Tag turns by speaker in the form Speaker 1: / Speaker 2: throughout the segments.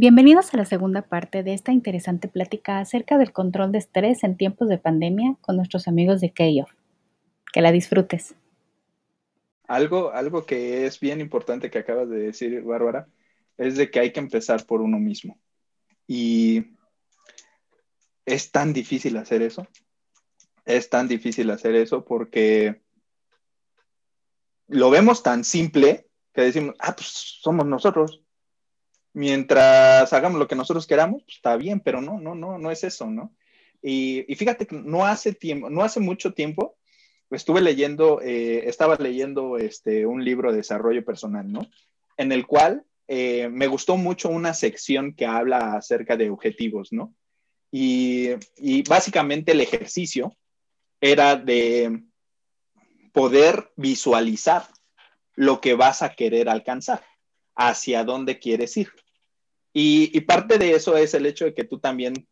Speaker 1: Bienvenidos a la segunda parte de esta interesante plática acerca del control de estrés en tiempos de pandemia con nuestros amigos de Keyof. Que la disfrutes.
Speaker 2: Algo, algo que es bien importante que acabas de decir, Bárbara, es de que hay que empezar por uno mismo. Y es tan difícil hacer eso. Es tan difícil hacer eso porque lo vemos tan simple que decimos, ah, pues somos nosotros mientras hagamos lo que nosotros queramos, pues, está bien, pero no, no, no, no es eso, ¿no? Y, fíjate que no hace tiempo, no hace mucho tiempo, estuve leyendo, eh, estaba leyendo este, un libro de desarrollo personal, ¿no? En el cual eh, me gustó mucho una sección que habla acerca de objetivos, ¿no? Y, y básicamente el ejercicio era de poder visualizar lo que vas a querer alcanzar, hacia dónde quieres ir. Y, parte de eso es el hecho de que tú también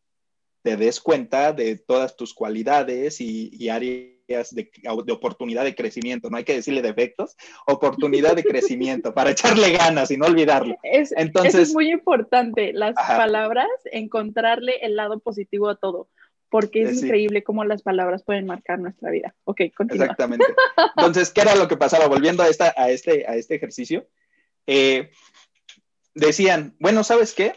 Speaker 2: te des cuenta de todas tus cualidades y, áreas de, oportunidad de crecimiento. No hay que decirle defectos, oportunidad de crecimiento para echarle ganas y no olvidarlo.
Speaker 3: Es, Entonces, es muy importante, las palabras, encontrarle el lado positivo a todo porque es increíble cómo las palabras pueden marcar nuestra vida. Ok, continúa.
Speaker 2: Exactamente. Entonces, ¿qué era lo que pasaba? Volviendo a, esta, a, este, a este ejercicio, eh, decían, bueno, ¿sabes qué?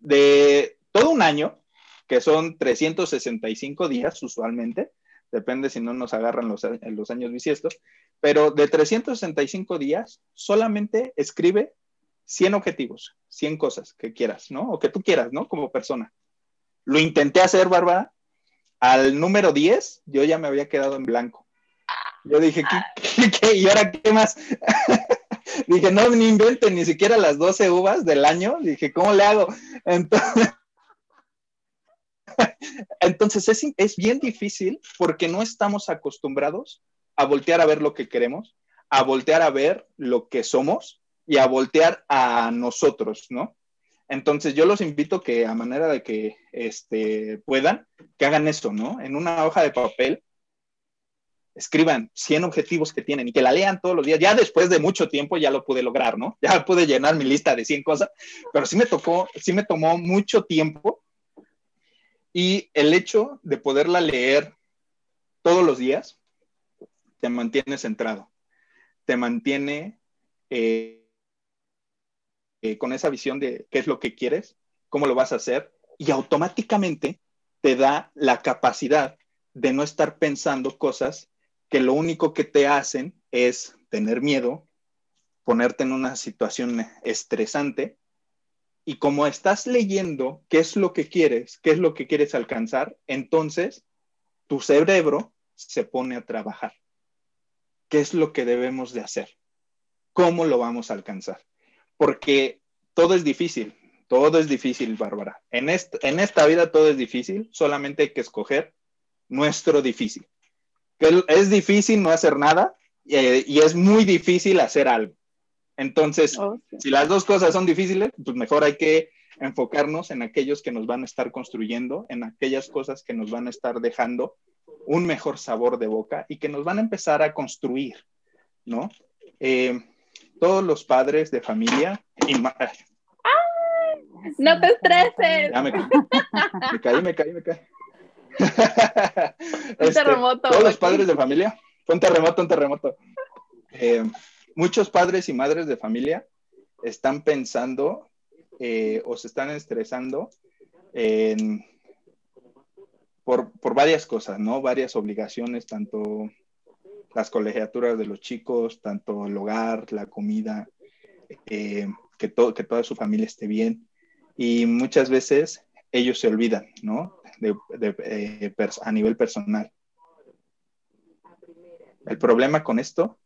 Speaker 2: De todo un año, que son 365 días usualmente, depende si no nos agarran los, los años bisiestos, pero de 365 días solamente escribe 100 objetivos, 100 cosas que quieras, ¿no? O que tú quieras, ¿no? Como persona. Lo intenté hacer, Bárbara. Al número 10, yo ya me había quedado en blanco. Yo dije, ¿qué, qué, y ahora qué más? Dije, no, ni inventen ni siquiera las 12 uvas del año. Dije, ¿cómo le hago? Entonces, entonces es, es bien difícil porque no estamos acostumbrados a voltear a ver lo que queremos, a voltear a ver lo que somos y a voltear a nosotros, ¿no? Entonces yo los invito que a manera de que este, puedan, que hagan eso, ¿no? En una hoja de papel, escriban 100 objetivos que tienen y que la lean todos los días. Ya después de mucho tiempo ya lo pude lograr, ¿no? Ya pude llenar mi lista de 100 cosas, pero sí me tocó, sí me tomó mucho tiempo y el hecho de poderla leer todos los días te mantiene centrado, te mantiene eh, eh, con esa visión de qué es lo que quieres, cómo lo vas a hacer y automáticamente te da la capacidad de no estar pensando cosas que lo único que te hacen es tener miedo, ponerte en una situación estresante y como estás leyendo qué es lo que quieres, qué es lo que quieres alcanzar, entonces tu cerebro se pone a trabajar. ¿Qué es lo que debemos de hacer? ¿Cómo lo vamos a alcanzar? Porque todo es difícil, todo es difícil, Bárbara. En, en esta vida todo es difícil, solamente hay que escoger nuestro difícil es difícil no hacer nada eh, y es muy difícil hacer algo. Entonces, si las dos cosas son difíciles, pues mejor hay que enfocarnos en aquellos que nos van a estar construyendo, en aquellas cosas que nos van a estar dejando un mejor sabor de boca y que nos van a empezar a construir, ¿no? Eh, todos los padres de familia y
Speaker 3: no te estreses.
Speaker 2: me caí, me caí, me caí. un este, terremoto. Todos los padres de familia. Fue un terremoto, un terremoto. Eh, muchos padres y madres de familia están pensando eh, o se están estresando por, varias cosas, ¿no? Varias obligaciones, tanto las colegiaturas de los chicos, tanto el hogar, la comida, eh, que, todo, que toda su familia esté bien. Y muchas veces ellos se olvidan, ¿no? Eh, a nivel personal. El problema con esto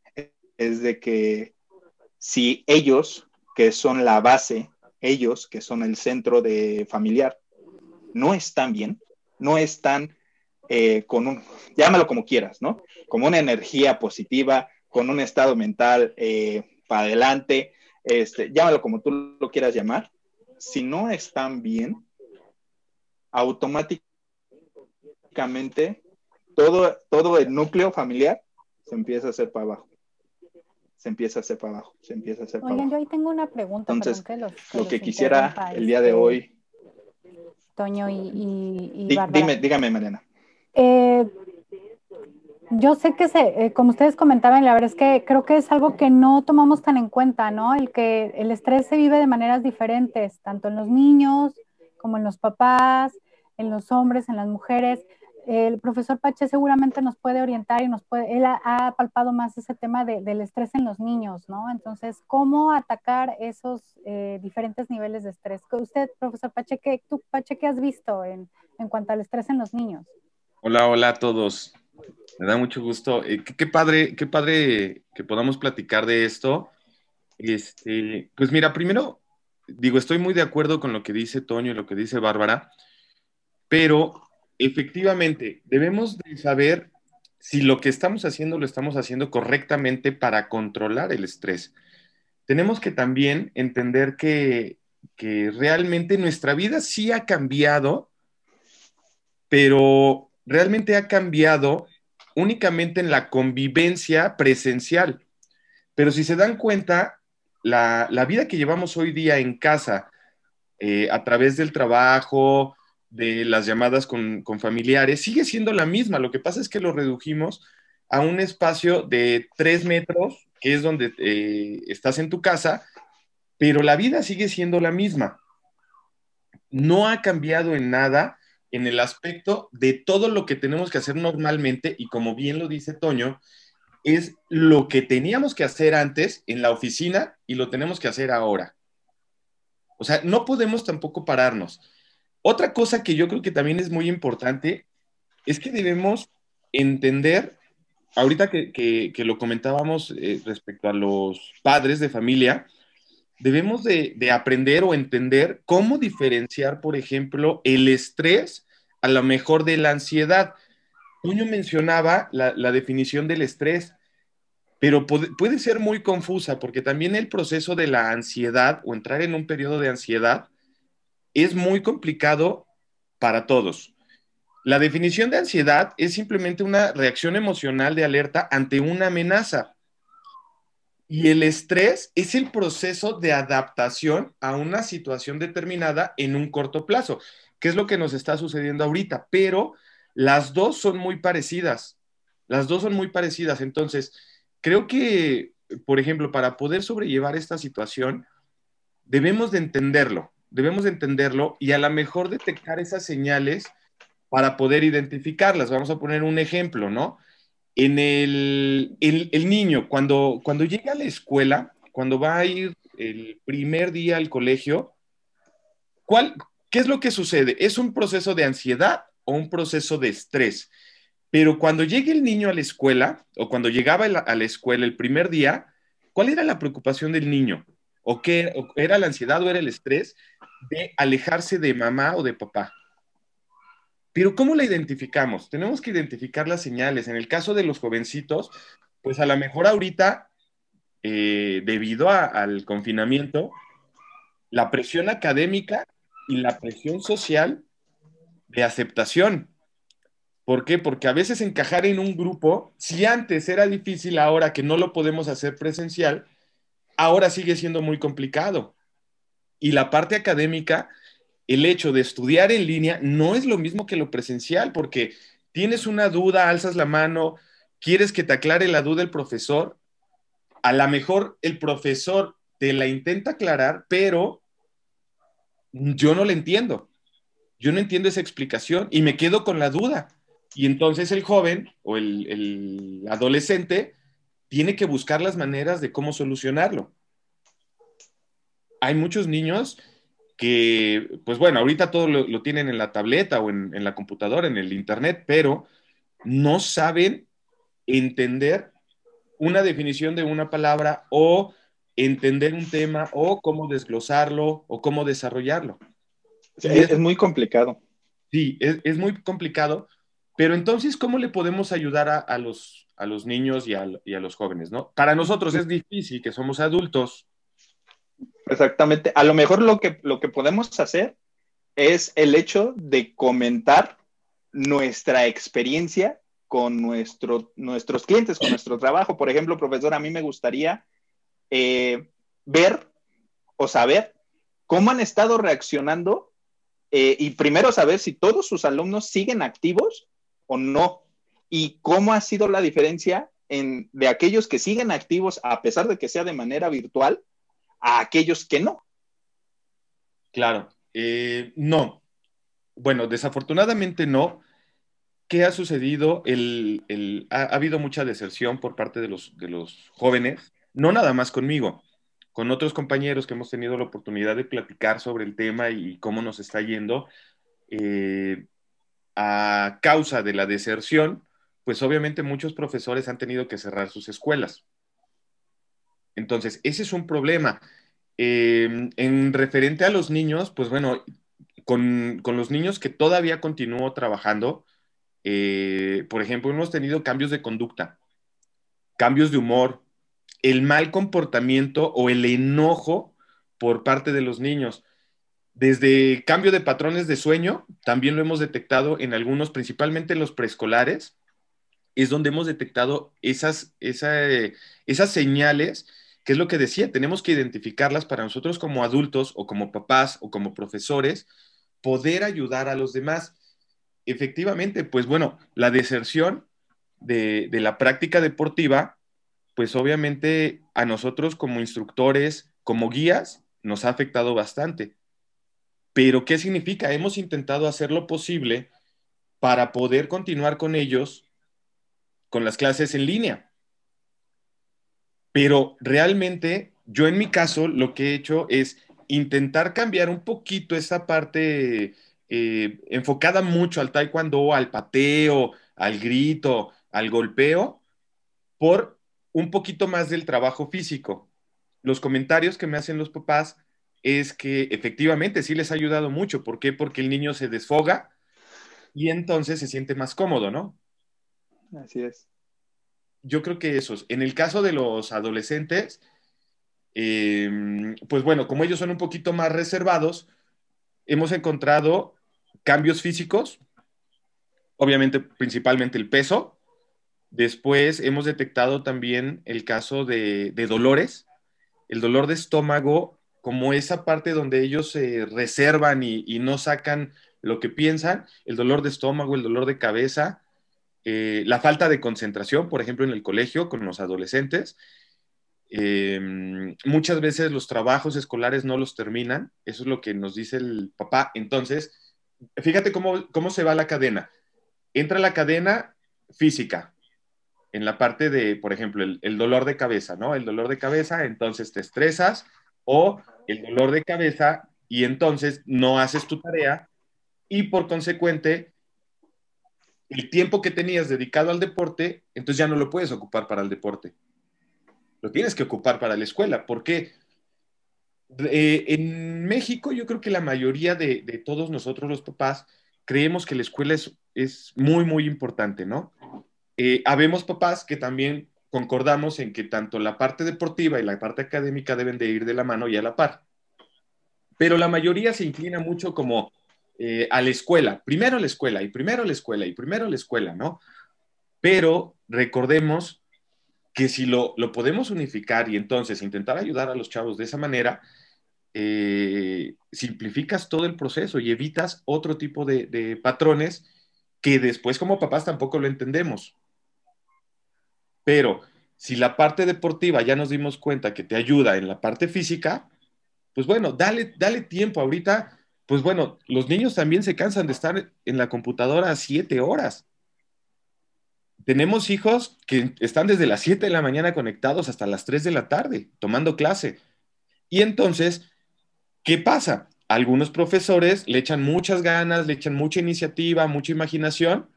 Speaker 2: es de que si ellos, que son la base, ellos, que son el centro de familiar, no están bien, no están eh, con un, llámalo como quieras, ¿no? Como una energía positiva, con un estado mental eh, para adelante, este, llámalo como tú lo quieras llamar, si no están bien, automáticamente todo, todo el núcleo familiar se empieza a hacer para abajo. se empieza a hacer para abajo, se empieza a hacer para
Speaker 1: Oigan,
Speaker 2: abajo.
Speaker 1: yo ahí tengo una pregunta.
Speaker 2: Entonces,
Speaker 1: que los,
Speaker 2: lo que quisiera el día de
Speaker 1: este,
Speaker 2: hoy.
Speaker 1: Toño y, y, y
Speaker 2: Dí, dime, dígame, Mariana.
Speaker 1: Eh, yo sé que, se, eh, como ustedes comentaban, la verdad es que creo que es algo que no tomamos tan en cuenta, ¿no? El que el estrés se vive de maneras diferentes, tanto en los niños como en los papás, en los hombres, en las mujeres el profesor Pache seguramente nos puede orientar y nos puede, él ha, palpado más ese tema de, del estrés en los niños, ¿no? Entonces, ¿cómo atacar esos eh, diferentes niveles de estrés? Usted, profesor Pache, ¿qué, tú, Pache, ¿qué has visto en, en, cuanto al estrés en los niños?
Speaker 4: Hola, hola a todos. Me da mucho gusto. Eh, qué, qué, padre, qué padre que podamos platicar de esto. Este, pues mira, primero, digo, estoy muy de acuerdo con lo que dice Toño y lo que dice Bárbara, pero efectivamente, debemos de saber si lo que estamos haciendo lo estamos haciendo correctamente para controlar el estrés. Tenemos que también entender que, que realmente nuestra vida sí ha cambiado, pero realmente ha cambiado únicamente en la convivencia presencial. Pero si se dan cuenta, la, la vida que llevamos hoy día en casa, eh, a través del trabajo, de las llamadas con, familiares sigue siendo la misma. Lo que pasa es que lo redujimos a un espacio de tres metros, que es donde eh, estás en tu casa, pero la vida sigue siendo la misma. No ha cambiado en nada en el aspecto de todo lo que tenemos que hacer normalmente y como bien lo dice Toño, es lo que teníamos que hacer antes en la oficina y lo tenemos que hacer ahora. O sea, no podemos tampoco pararnos. Otra cosa que yo creo que también es muy importante es que debemos entender, ahorita que, lo comentábamos eh, respecto a los padres de familia, debemos de, aprender o entender cómo diferenciar, por ejemplo, el estrés a lo mejor de la ansiedad. Toño mencionaba la, definición del estrés, pero puede, ser muy confusa porque también el proceso de la ansiedad o entrar en un periodo de ansiedad es muy complicado para todos. La definición de ansiedad es simplemente una reacción emocional de alerta ante una amenaza. Y el estrés es el proceso de adaptación a una situación determinada en un corto plazo, que es lo que nos está sucediendo ahorita. Pero las dos son muy parecidas. Las dos son muy parecidas. Entonces, creo que, por ejemplo, para poder sobrellevar esta situación, debemos de entenderlo debemos entenderlo y a lo mejor detectar esas señales para poder identificarlas. Vamos a poner un ejemplo, ¿no? En el, el, niño, cuando, cuando llega a la escuela, cuando va a ir el primer día al colegio, ¿cuál, ¿qué es lo que sucede? ¿Es un proceso de ansiedad o un proceso de estrés? Pero cuando llegue el niño a la escuela, o cuando llegaba a la escuela el primer día, ¿cuál era la preocupación del niño? ¿O qué era la ansiedad o era el estrés? De alejarse de mamá o de papá. Pero ¿cómo la identificamos? Tenemos que identificar las señales. En el caso de los jovencitos, pues a lo mejor ahorita, eh, debido al confinamiento, la presión académica y la presión social de aceptación. ¿Por qué? Porque a veces encajar en un grupo, si antes era difícil, ahora que no lo podemos hacer presencial, ahora sigue siendo muy complicado. Y la parte académica, el hecho de estudiar en línea no es lo mismo que lo presencial, porque tienes una duda, alzas la mano, quieres que te aclare la duda el profesor, a lo mejor el profesor te la intenta aclarar, pero yo no la entiendo. Yo no entiendo esa explicación y me quedo con la duda. Y entonces el joven o el, el adolescente tiene que buscar las maneras de cómo solucionarlo hay muchos niños que, pues bueno, ahorita todo lo, tienen en la tableta o en, la computadora, en el internet, pero no saben entender una definición de una palabra o entender un tema o cómo desglosarlo o cómo desarrollarlo.
Speaker 2: es, muy complicado.
Speaker 4: Sí, es, muy complicado, pero entonces, ¿cómo le podemos ayudar a, los, a los niños y a, y a, los jóvenes? ¿no? Para nosotros es difícil, que somos adultos,
Speaker 2: Exactamente. A lo mejor lo que, lo que podemos hacer es el hecho de comentar nuestra experiencia con nuestro, nuestros clientes, con nuestro trabajo. Por ejemplo, profesor, a mí me gustaría eh, ver o saber cómo han estado reaccionando eh, y primero saber si todos sus alumnos siguen activos o no y cómo ha sido la diferencia en, de aquellos que siguen activos a pesar de que sea de manera virtual a aquellos que no.
Speaker 4: Claro, eh, no. Bueno, desafortunadamente no. ¿Qué ha sucedido? El, ha, habido mucha deserción por parte de los, de los jóvenes, no nada más conmigo, con otros compañeros que hemos tenido la oportunidad de platicar sobre el tema y cómo nos está yendo. Eh, a causa de la deserción, pues obviamente muchos profesores han tenido que cerrar sus escuelas. Entonces, ese es un problema. Eh, en referente a los niños, pues bueno, con, los niños que todavía continúo trabajando, eh, por ejemplo, hemos tenido cambios de conducta, cambios de humor, el mal comportamiento o el enojo por parte de los niños. Desde cambio de patrones de sueño, también lo hemos detectado en algunos, principalmente en los preescolares, es donde hemos detectado esas, esas señales, que es lo que decía, tenemos que identificarlas para nosotros como adultos o como papás o como profesores, poder ayudar a los demás. Efectivamente, pues bueno, la deserción de, de la práctica deportiva, pues obviamente a nosotros como instructores, como guías, nos ha afectado bastante. Pero, ¿qué significa? Hemos intentado hacer lo posible para poder continuar con ellos con las clases en línea. Pero realmente yo en mi caso lo que he hecho es intentar cambiar un poquito esa parte eh, enfocada mucho al taekwondo, al pateo, al grito, al golpeo, por un poquito más del trabajo físico. Los comentarios que me hacen los papás es que efectivamente sí les ha ayudado mucho. ¿Por qué? Porque el niño se desfoga y entonces se siente más cómodo, ¿no?
Speaker 2: Así es.
Speaker 4: Yo creo que esos. En el caso de los adolescentes, em, pues bueno, como ellos son un poquito más reservados, hemos encontrado cambios físicos, obviamente principalmente el peso. Después hemos detectado también el caso de, dolores. El dolor de estómago, como esa parte donde ellos se reservan y, y no sacan lo que piensan, el dolor de estómago, el dolor de cabeza, eh, la falta de concentración, por ejemplo, en el colegio con los adolescentes. Eh, muchas veces los trabajos escolares no los terminan, eso es lo que nos dice el papá. Entonces, fíjate cómo, cómo se va la cadena. Entra la cadena física, en la parte de, por ejemplo, el, el, dolor de cabeza, ¿no? El dolor de cabeza, entonces te estresas o el dolor de cabeza y entonces no haces tu tarea y por consecuente el tiempo que tenías dedicado al deporte, entonces ya no lo puedes ocupar para el deporte. Lo tienes que ocupar para la escuela. ¿Por qué? Eh, en México yo creo que la mayoría de, todos nosotros los papás creemos que la escuela es, muy, muy importante, ¿no? Eh, habemos papás que también concordamos en que tanto la parte deportiva y la parte académica deben de ir de la mano y a la par. Pero la mayoría se inclina mucho como eh, a la escuela, primero la escuela y primero la escuela y primero la escuela, ¿no? Pero recordemos que si lo, podemos unificar y entonces intentar ayudar a los chavos de esa manera, eh, simplificas todo el proceso y evitas otro tipo de, de patrones que después como papás tampoco lo entendemos. Pero si la parte deportiva ya nos dimos cuenta que te ayuda en la parte física, pues bueno, dale, dale tiempo. Ahorita pues bueno, los niños también se cansan de estar en la computadora siete horas. Tenemos hijos que están desde las 7 de la mañana conectados hasta las 3 de la tarde tomando clase. Y entonces, ¿qué pasa? Algunos profesores le echan muchas ganas, le echan mucha iniciativa, mucha imaginación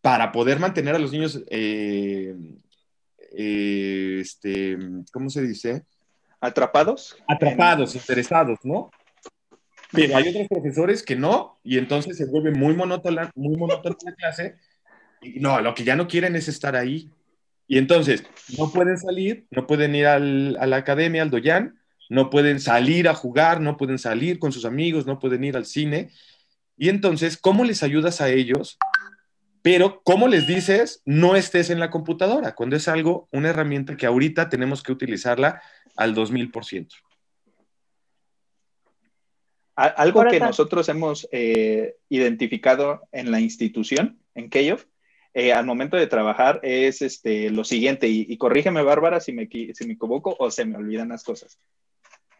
Speaker 4: para poder mantener a los niños, eh, eh, este, ¿cómo se dice?
Speaker 2: Atrapados.
Speaker 4: Atrapados, interesados, ¿no? Pero hay otros profesores que no, y entonces se vuelve muy monótona, muy monótona la clase. Y no, lo que ya no quieren es estar ahí. Y entonces no pueden salir, no pueden ir al, a la academia, al doyan, no pueden salir a jugar, no pueden salir con sus amigos, no pueden ir al cine. Y entonces, ¿cómo les ayudas a ellos? Pero, ¿cómo les dices no estés en la computadora? Cuando es algo, una herramienta que ahorita tenemos que utilizarla al 2000%.
Speaker 2: Algo que nosotros hemos eh, identificado en la institución, en Keyof, eh, al momento de trabajar es este, lo siguiente, y, corrígeme Bárbara si me, si me equivoco o se me olvidan las cosas.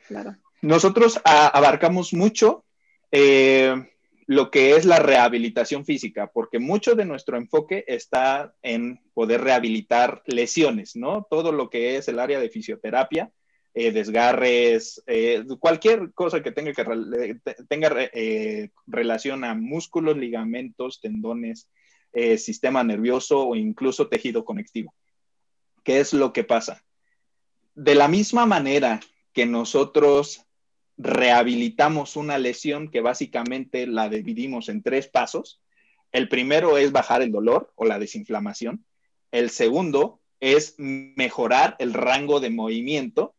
Speaker 3: Claro.
Speaker 2: Nosotros abarcamos mucho eh, lo que es la rehabilitación física, porque mucho de nuestro enfoque está en poder rehabilitar lesiones, ¿no? Todo lo que es el área de fisioterapia, eh, desgarres, cualquier cosa que tenga, que, tenga relación a músculos, ligamentos, tendones, eh, sistema nervioso o incluso tejido conectivo. ¿Qué es lo que pasa? De la misma manera que nosotros rehabilitamos una lesión que básicamente la dividimos en tres pasos, el primero es bajar el dolor o la desinflamación, el segundo es mejorar el rango de movimiento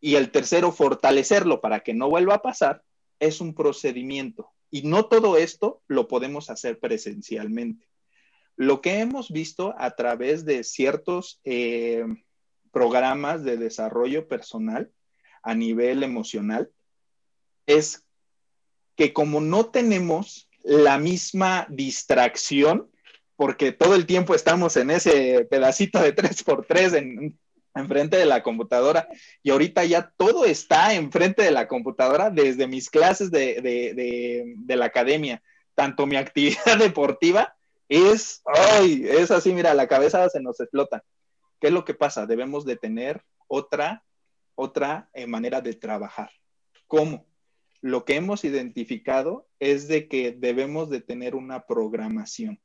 Speaker 2: y el tercero, fortalecerlo para que no vuelva a pasar, es un procedimiento. Y no todo esto lo podemos hacer presencialmente. Lo que hemos visto a través de ciertos eh, programas de desarrollo personal a nivel emocional es que como no tenemos la misma distracción, porque todo el tiempo estamos en ese pedacito de 3x3 en, enfrente de la computadora y ahorita ya todo está enfrente de la computadora desde mis clases de, de la academia, tanto mi actividad deportiva es, ay, es así, mira, la cabeza se nos explota. ¿Qué es lo que pasa? Debemos de tener otra, otra eh, manera de trabajar. ¿Cómo? Lo que hemos identificado es de que debemos de tener una programación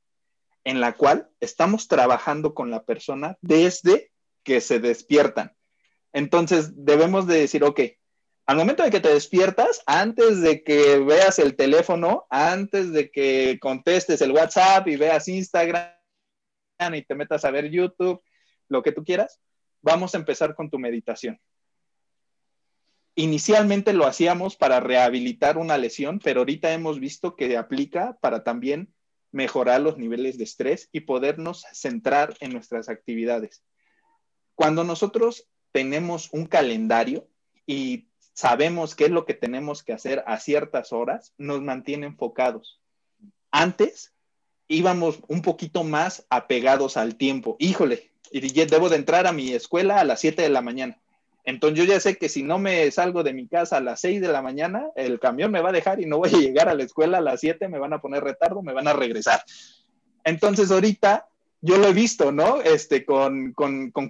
Speaker 2: en la cual estamos trabajando con la persona desde que se despiertan. Entonces, debemos de decir, ok, al momento de que te despiertas, antes de que veas el teléfono, antes de que contestes el WhatsApp y veas Instagram y te metas a ver YouTube, lo que tú quieras, vamos a empezar con tu meditación. Inicialmente lo hacíamos para rehabilitar una lesión, pero ahorita hemos visto que aplica para también mejorar los niveles de estrés y podernos centrar en nuestras actividades. Cuando nosotros tenemos un calendario y sabemos qué es lo que tenemos que hacer a ciertas horas, nos mantiene enfocados. Antes íbamos un poquito más apegados al tiempo. Híjole, debo de entrar a mi escuela a las 7 de la mañana. Entonces yo ya sé que si no me salgo de mi casa a las 6 de la mañana, el camión me va a dejar y no voy a llegar a la escuela a las 7, me van a poner retardo, me van a regresar. Entonces ahorita yo lo he visto, ¿no? Este, con,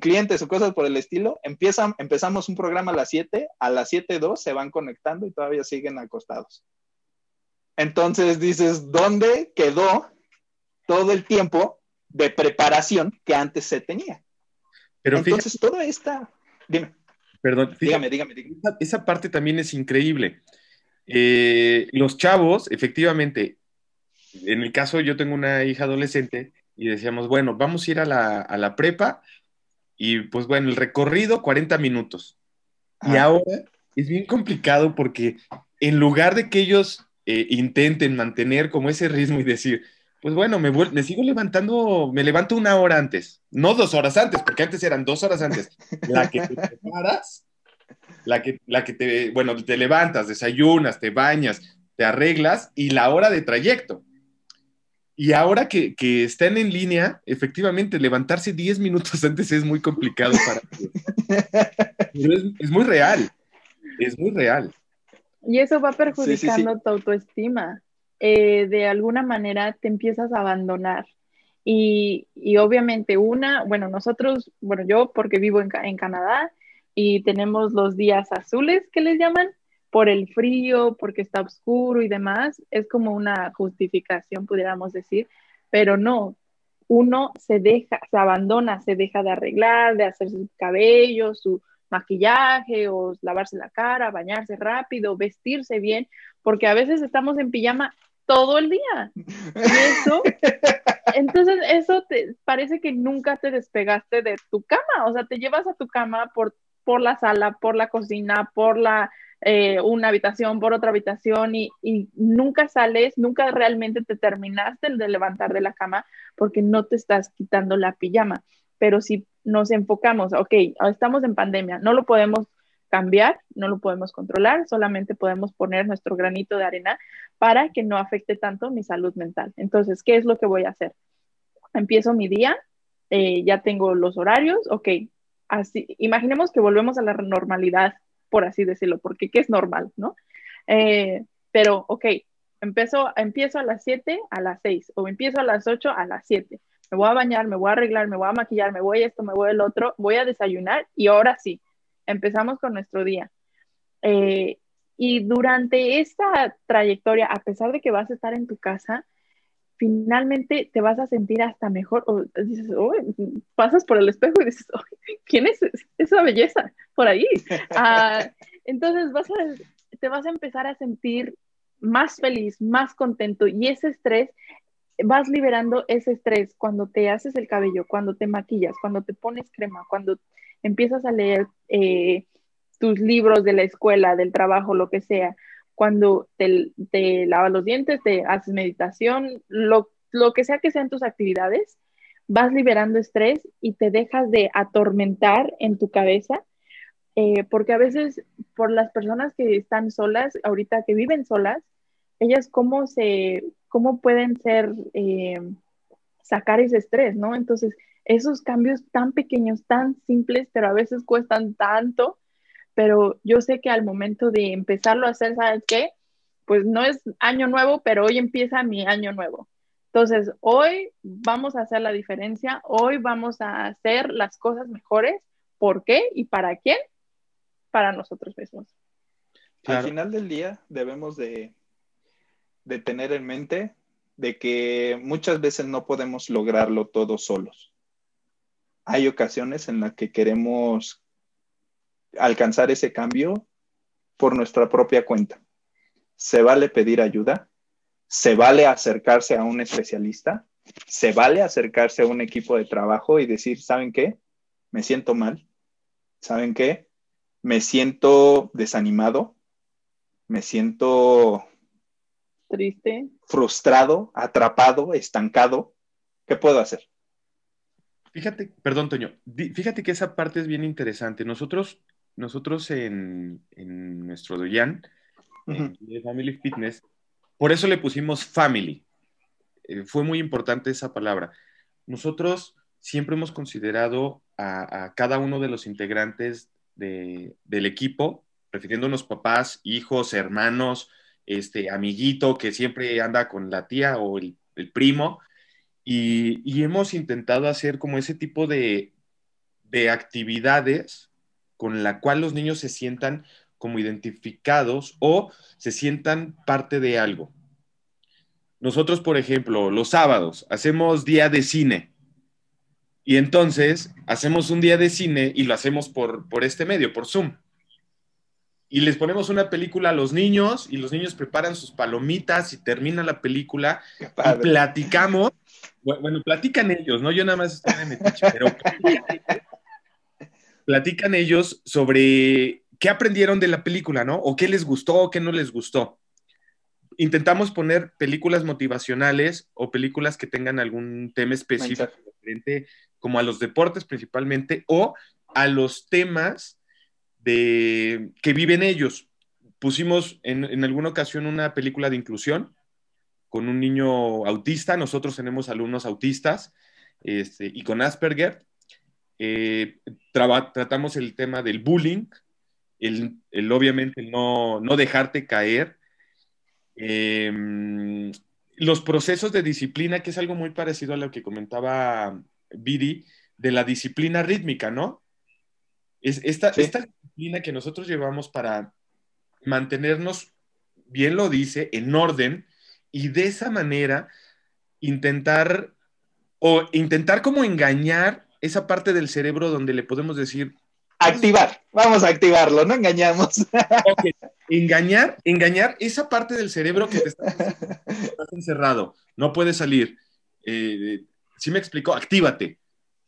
Speaker 2: clientes o cosas por el estilo. Empiezan, empezamos un programa a las 7, a las 7.2 se van conectando y todavía siguen acostados. Entonces dices, ¿dónde quedó todo el tiempo de preparación que antes se tenía? Pero Entonces, toda esta... Dime.
Speaker 4: Perdón, dígame, dígame, Esa, parte también es increíble. Eh, los chavos, efectivamente, en el caso yo tengo una hija adolescente y decíamos, bueno, vamos a ir a la, prepa y pues bueno, el recorrido 40 minutos. Y ahora es bien complicado porque en lugar de que ellos eh, intenten mantener como ese ritmo y decir, pues bueno, me, me sigo levantando, me levanto una hora antes, no dos horas antes, porque antes eran dos horas antes. La que te preparas, la que, la que te, bueno, te levantas, desayunas, te bañas, te arreglas y la hora de trayecto. Y ahora que, están en línea, efectivamente, levantarse 10 minutos antes es muy complicado para es, muy real, es muy real.
Speaker 3: Y eso va perjudicando tu autoestima. Eh, de alguna manera te empiezas a abandonar. Y, obviamente una, bueno, nosotros, bueno, yo porque vivo en, en Canadá y tenemos los días azules que les llaman, por el frío, porque está oscuro y demás, es como una justificación, pudiéramos decir, pero no, uno se deja, se abandona, se deja de arreglar, de hacer su cabello, su maquillaje o lavarse la cara, bañarse rápido, vestirse bien, porque a veces estamos en pijama todo el día. eso, entonces eso te parece que nunca te despegaste de tu cama, o sea, te llevas a tu cama por, por la sala, por la cocina, por la eh, una habitación por otra habitación y, nunca sales, nunca realmente te terminaste de levantar de la cama porque no te estás quitando la pijama. Pero si nos enfocamos, ok, estamos en pandemia, no lo podemos cambiar, no lo podemos controlar, solamente podemos poner nuestro granito de arena para que no afecte tanto mi salud mental. Entonces, ¿qué es lo que voy a hacer? Empiezo mi día, eh, ya tengo los horarios, ok, así, imaginemos que volvemos a la normalidad, por así decirlo, porque ¿qué es normal, no? Eh, pero, ok, empiezo, empiezo a las 7 a las 6 o empiezo a las 8 a las 7. Me voy a bañar, me voy a arreglar, me voy a maquillar, me voy a esto, me voy el otro, voy a desayunar y ahora sí, empezamos con nuestro día. Eh, y durante esta trayectoria, a pesar de que vas a estar en tu casa, finalmente te vas a sentir hasta mejor. O dices, pasas por el espejo y dices, ¿quién es esa belleza por ahí? Ah, entonces vas te vas a empezar a sentir más feliz, más contento y ese estrés, vas liberando ese estrés cuando te haces el cabello, cuando te maquillas, cuando te pones crema, cuando empiezas a leer eh, tus libros de la escuela, del trabajo, lo que sea, cuando te, te lavas los dientes, te haces meditación, lo, lo que sea que sean tus actividades, vas liberando estrés y te dejas de atormentar en tu cabeza eh, porque a veces por las personas que están solas, ahorita que viven solas, ellas cómo se, cómo pueden ser, eh, sacar ese estrés, ¿no? Entonces, esos cambios tan pequeños, tan simples, pero a veces cuestan tanto, pero yo sé que al momento de empezarlo a hacer, ¿sabes qué? Pues no es año nuevo, pero hoy empieza mi año nuevo. Entonces, hoy vamos a hacer la diferencia, hoy vamos a hacer las cosas mejores. ¿Por qué y para quién? Para nosotros mismos.
Speaker 2: Al final del día debemos de de tener en mente de que muchas veces no podemos lograrlo todos solos. Hay ocasiones en las que queremos alcanzar ese cambio por nuestra propia cuenta. Se vale pedir ayuda, se vale acercarse a un especialista, se vale acercarse a un equipo de trabajo y decir, ¿saben qué? Me siento mal. ¿Saben qué? Me siento desanimado, me siento
Speaker 3: triste,
Speaker 2: frustrado, atrapado, estancado, ¿qué puedo hacer?
Speaker 4: Fíjate, perdón, Toño, fíjate que esa parte es bien interesante. Nosotros, nosotros en, nuestro Doyan, en Family Fitness, por eso le pusimos family. Eh, fue muy importante esa palabra. Nosotros siempre hemos considerado a, cada uno de los integrantes del equipo, refiriéndonos papás, hijos, hermanos, este amiguito que siempre anda con la tía o el, primo, y, hemos intentado hacer como ese tipo de, de actividades con la cual los niños se sientan como identificados o se sientan parte de algo. Nosotros, por ejemplo, los sábados hacemos día de cine y entonces hacemos un día de cine y lo hacemos por, por este medio, por Zoom y les ponemos una película a los niños y los niños preparan sus palomitas y termina la película y platicamos. Bueno, platican ellos, ¿no? Yo nada más estoy en metiche, pero platican ellos sobre qué aprendieron de la película, ¿no? O qué les gustó o qué no les gustó. Intentamos poner películas motivacionales o películas que tengan algún tema específico, diferente, como a los deportes principalmente, o a los temas de que viven ellos. Pusimos en, alguna ocasión una película de inclusión con un niño autista. Nosotros tenemos alumnos autistas este, y con Asperger. Eh, tratamos el tema del bullying, el, obviamente no, dejarte caer. Em, los procesos de disciplina, que es algo muy parecido a lo que comentaba Viri, de la disciplina rítmica, ¿no? Es esta, esta disciplina que nosotros llevamos para mantenernos, bien lo dice, en orden y de esa manera intentar o intentar como engañar esa parte del cerebro donde le podemos decir
Speaker 2: activar, vamos a activarlo, no engañamos.
Speaker 4: Engañar, engañar esa parte del cerebro que te está, encerrado, no puedes salir. Eh, si me explico, actívate.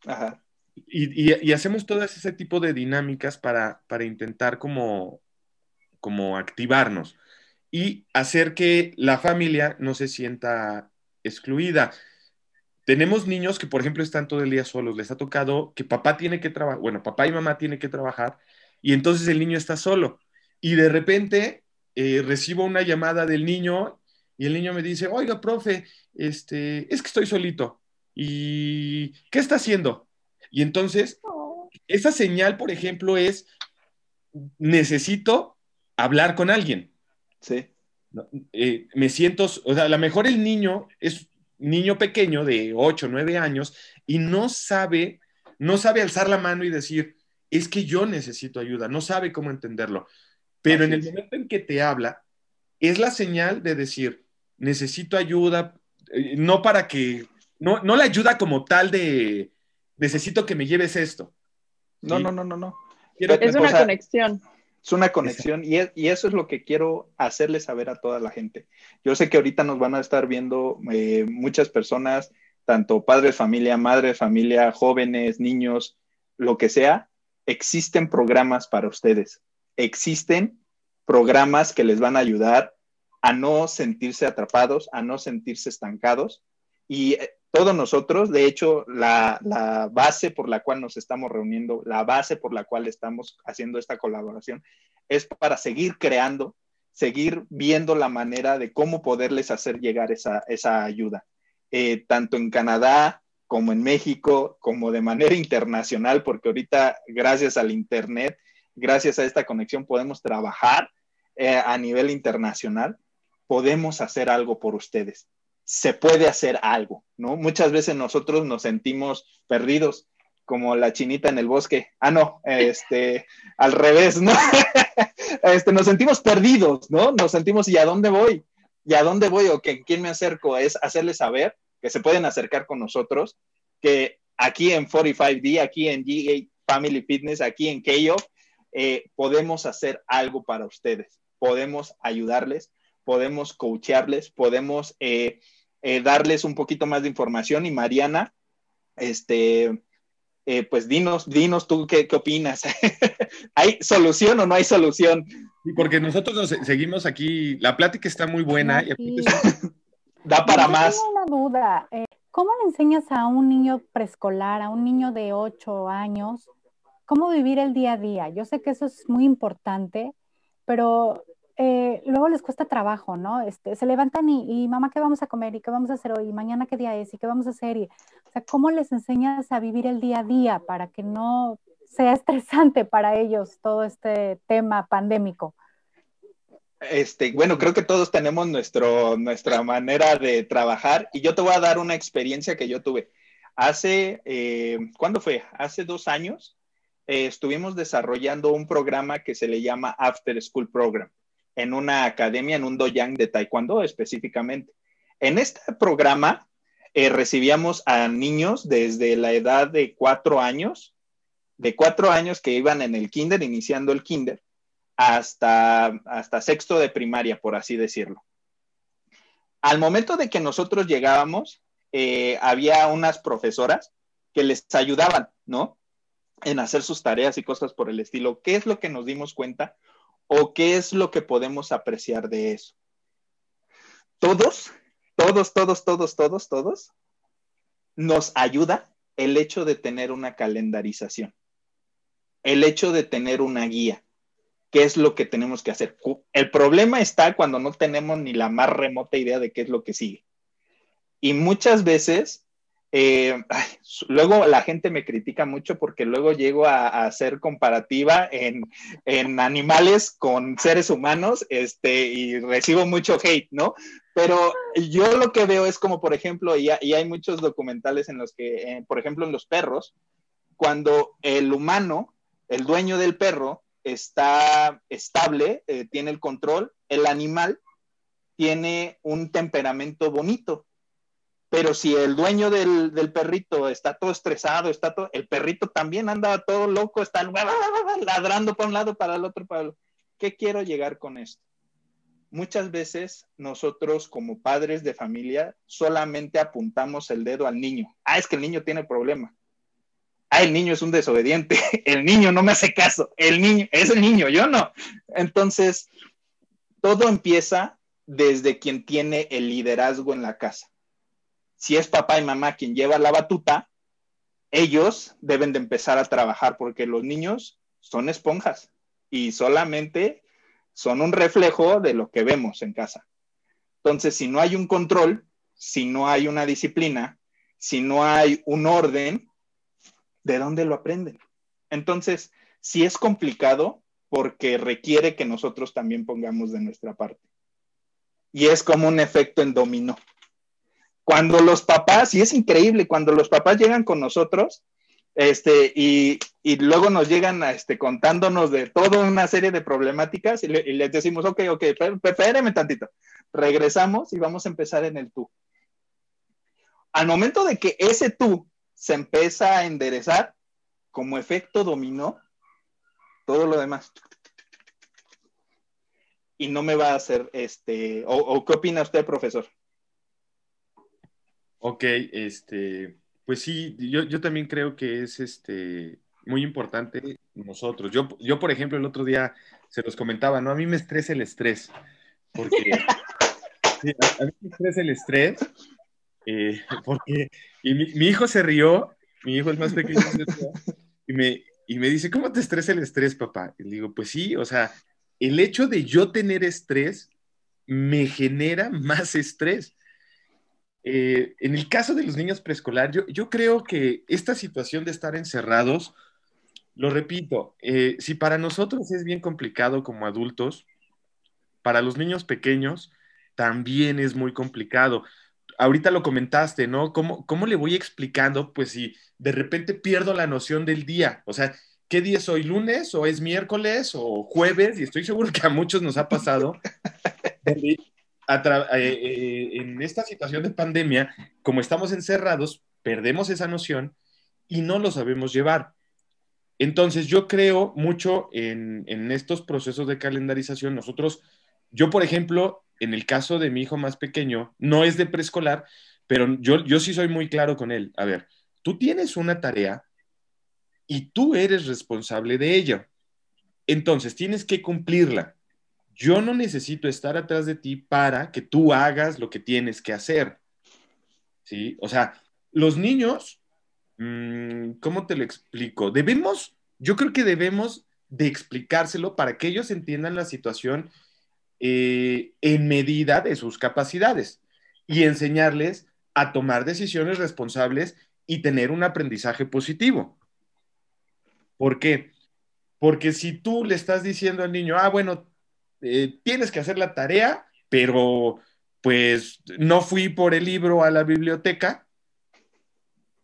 Speaker 4: Ajá. Y, hacemos todo ese tipo de dinámicas para, intentar como, como activarnos y hacer que la familia no se sienta excluida. Tenemos niños que, por ejemplo, están todo el día solos. Les ha tocado que papá tiene que trabajar, bueno, papá y mamá tienen que trabajar y entonces el niño está solo. Y de repente eh, recibo una llamada del niño y el niño me dice, oiga, profe, este, es que estoy solito. ¿Y qué está haciendo? Y entonces, esa señal, por ejemplo, es, necesito hablar con alguien.
Speaker 2: Sí.
Speaker 4: Eh, me siento, o sea, a lo mejor el niño es niño pequeño de 8, 9 años y no sabe, no sabe alzar la mano y decir, es que yo necesito ayuda, no sabe cómo entenderlo. Pero en el momento en que te habla, es la señal de decir, necesito ayuda, eh, no para que, no, no la ayuda como tal de, necesito que me lleves esto.
Speaker 2: No, no, no, no, no.
Speaker 3: es una conexión.
Speaker 2: Es una conexión y, y, eso es lo que quiero hacerle saber a toda la gente. Yo sé que ahorita nos van a estar viendo eh, muchas personas, tanto padres familia, madres familia, jóvenes, niños, lo que sea. Existen programas para ustedes. Existen programas que les van a ayudar a no sentirse atrapados, a no sentirse estancados. Y eh, todos nosotros, de hecho, la, base por la cual nos estamos reuniendo, la base por la cual estamos haciendo esta colaboración, es para seguir creando, seguir viendo la manera de cómo poderles hacer llegar esa, esa ayuda, eh, tanto en Canadá como en México, como de manera internacional, porque ahorita, gracias al Internet, gracias a esta conexión, podemos trabajar eh, a nivel internacional podemos hacer algo por ustedes. Se puede hacer algo, ¿no? Muchas veces nosotros nos sentimos perdidos, como la chinita en el bosque. Ah, no, este, al revés, ¿no? este, nos sentimos perdidos, ¿no? Nos sentimos, ¿y a dónde voy? ¿Y a dónde voy? ¿O que quién me acerco? Es hacerles saber que se pueden acercar con nosotros, que aquí en 45D, aquí en GA Family Fitness, aquí en Keio, eh, podemos hacer algo para ustedes, podemos ayudarles, podemos coacharles, podemos eh, eh, darles un poquito más de información. Y Mariana, este, eh, pues dinos, dinos tú qué, opinas. ¿Hay solución o no hay solución?
Speaker 4: Sí, porque nosotros nos seguimos aquí, la plática está muy buena. Y
Speaker 2: da para más.
Speaker 1: Tengo una duda. ¿Cómo le enseñas a un niño preescolar, a un niño de 8 años, cómo vivir el día a día? Yo sé que eso es muy importante, pero eh, luego les cuesta trabajo, ¿no? Este, se levantan y, mamá, ¿qué vamos a comer? ¿Y qué vamos a hacer hoy? ¿Y mañana qué día es? ¿Y qué vamos a hacer? Y, o sea, ¿cómo les enseñas a vivir el día a día para que no sea estresante para ellos todo este tema pandémico?
Speaker 2: Este, bueno, creo que todos tenemos nuestro, nuestra manera de trabajar y yo te voy a dar una experiencia que yo tuve. Hace, eh, ¿cuándo fue? Hace dos años eh, estuvimos desarrollando un programa que se le llama After School Program en una academia, en un doyang de taekwondo específicamente. En este programa eh, recibíamos a niños desde la edad de cuatro años, de cuatro años que iban en el kinder, iniciando el kinder, hasta, hasta sexto de primaria, por así decirlo. Al momento de que nosotros llegábamos, eh, había unas profesoras que les ayudaban, ¿no? En hacer sus tareas y cosas por el estilo. ¿Qué es lo que nos dimos cuenta? ¿O qué es lo que podemos apreciar de eso? Todos, todos, todos, todos, todos, todos, nos ayuda el hecho de tener una calendarización, el hecho de tener una guía. ¿Qué es lo que tenemos que hacer? El problema está cuando no tenemos ni la más remota idea de qué es lo que sigue. Y muchas veces eh, luego la gente me critica mucho porque luego llego a, hacer comparativa en, animales con seres humanos este, y recibo mucho hate, ¿no? Pero yo lo que veo es como, por ejemplo, y, hay muchos documentales en los que, eh, por ejemplo, en los perros, cuando el humano, el dueño del perro, está estable, eh, tiene el control, el animal tiene un temperamento bonito, pero si el dueño del, perrito está todo estresado, está todo, el perrito también anda todo loco, está ladrando para un lado, para el otro, para el otro. ¿Qué quiero llegar con esto? Muchas veces nosotros como padres de familia solamente apuntamos el dedo al niño. Ah, es que el niño tiene problema. Ah, el niño es un desobediente. El niño no me hace caso. El niño es el niño, yo no. Entonces, todo empieza desde quien tiene el liderazgo en la casa si es papá y mamá quien lleva la batuta, ellos deben de empezar a trabajar porque los niños son esponjas y solamente son un reflejo de lo que vemos en casa. Entonces, si no hay un control, si no hay una disciplina, si no hay un orden, ¿de dónde lo aprenden? Entonces, sí es complicado porque requiere que nosotros también pongamos de nuestra parte. Y es como un efecto en dominó. Cuando los papás, y es increíble, cuando los papás llegan con nosotros, este, y, luego nos llegan este, contándonos de toda una serie de problemáticas y, les decimos, ok, ok, espérame tantito. Regresamos y vamos a empezar en el tú. Al momento de que ese tú se empieza a enderezar, como efecto dominó, todo lo demás. Y no me va a hacer, este, o, qué opina usted, profesor?
Speaker 4: Ok, este, pues sí, yo, yo también creo que es este, muy importante nosotros. Yo, yo, por ejemplo, el otro día se los comentaba, ¿no? A mí me estresa el estrés, porque a, mí me estresa el estrés, eh, porque y mi, hijo se rió, mi hijo es más pequeño, y me, y me dice, ¿cómo te estresa el estrés, papá? Y le digo, pues sí, o sea, el hecho de yo tener estrés me genera más estrés. Eh, en el caso de los niños preescolar, yo, creo que esta situación de estar encerrados, lo repito, eh, si para nosotros es bien complicado como adultos, para los niños pequeños también es muy complicado. Ahorita lo comentaste, ¿no? ¿Cómo, ¿Cómo le voy explicando? Pues si de repente pierdo la noción del día, o sea, ¿qué día es hoy? ¿Lunes o es miércoles o jueves? Y estoy seguro que a muchos nos ha pasado. Eh, eh, en esta situación de pandemia, como estamos encerrados, perdemos esa noción y no lo sabemos llevar. Entonces, yo creo mucho en, estos procesos de calendarización. Nosotros, yo, por ejemplo, en el caso de mi hijo más pequeño, no es de preescolar, pero yo, yo sí soy muy claro con él. A ver, tú tienes una tarea y tú eres responsable de ella. Entonces, tienes que cumplirla yo no necesito estar atrás de ti para que tú hagas lo que tienes que hacer. ¿Sí? O sea, los niños, mm, ¿cómo te lo explico? Debemos, yo creo que debemos de explicárselo para que ellos entiendan la situación eh, en medida de sus capacidades y enseñarles a tomar decisiones responsables y tener un aprendizaje positivo. ¿Por qué? Porque si tú le estás diciendo al niño, ah, bueno, eh, tienes que hacer la tarea, pero pues no fui por el libro a la biblioteca.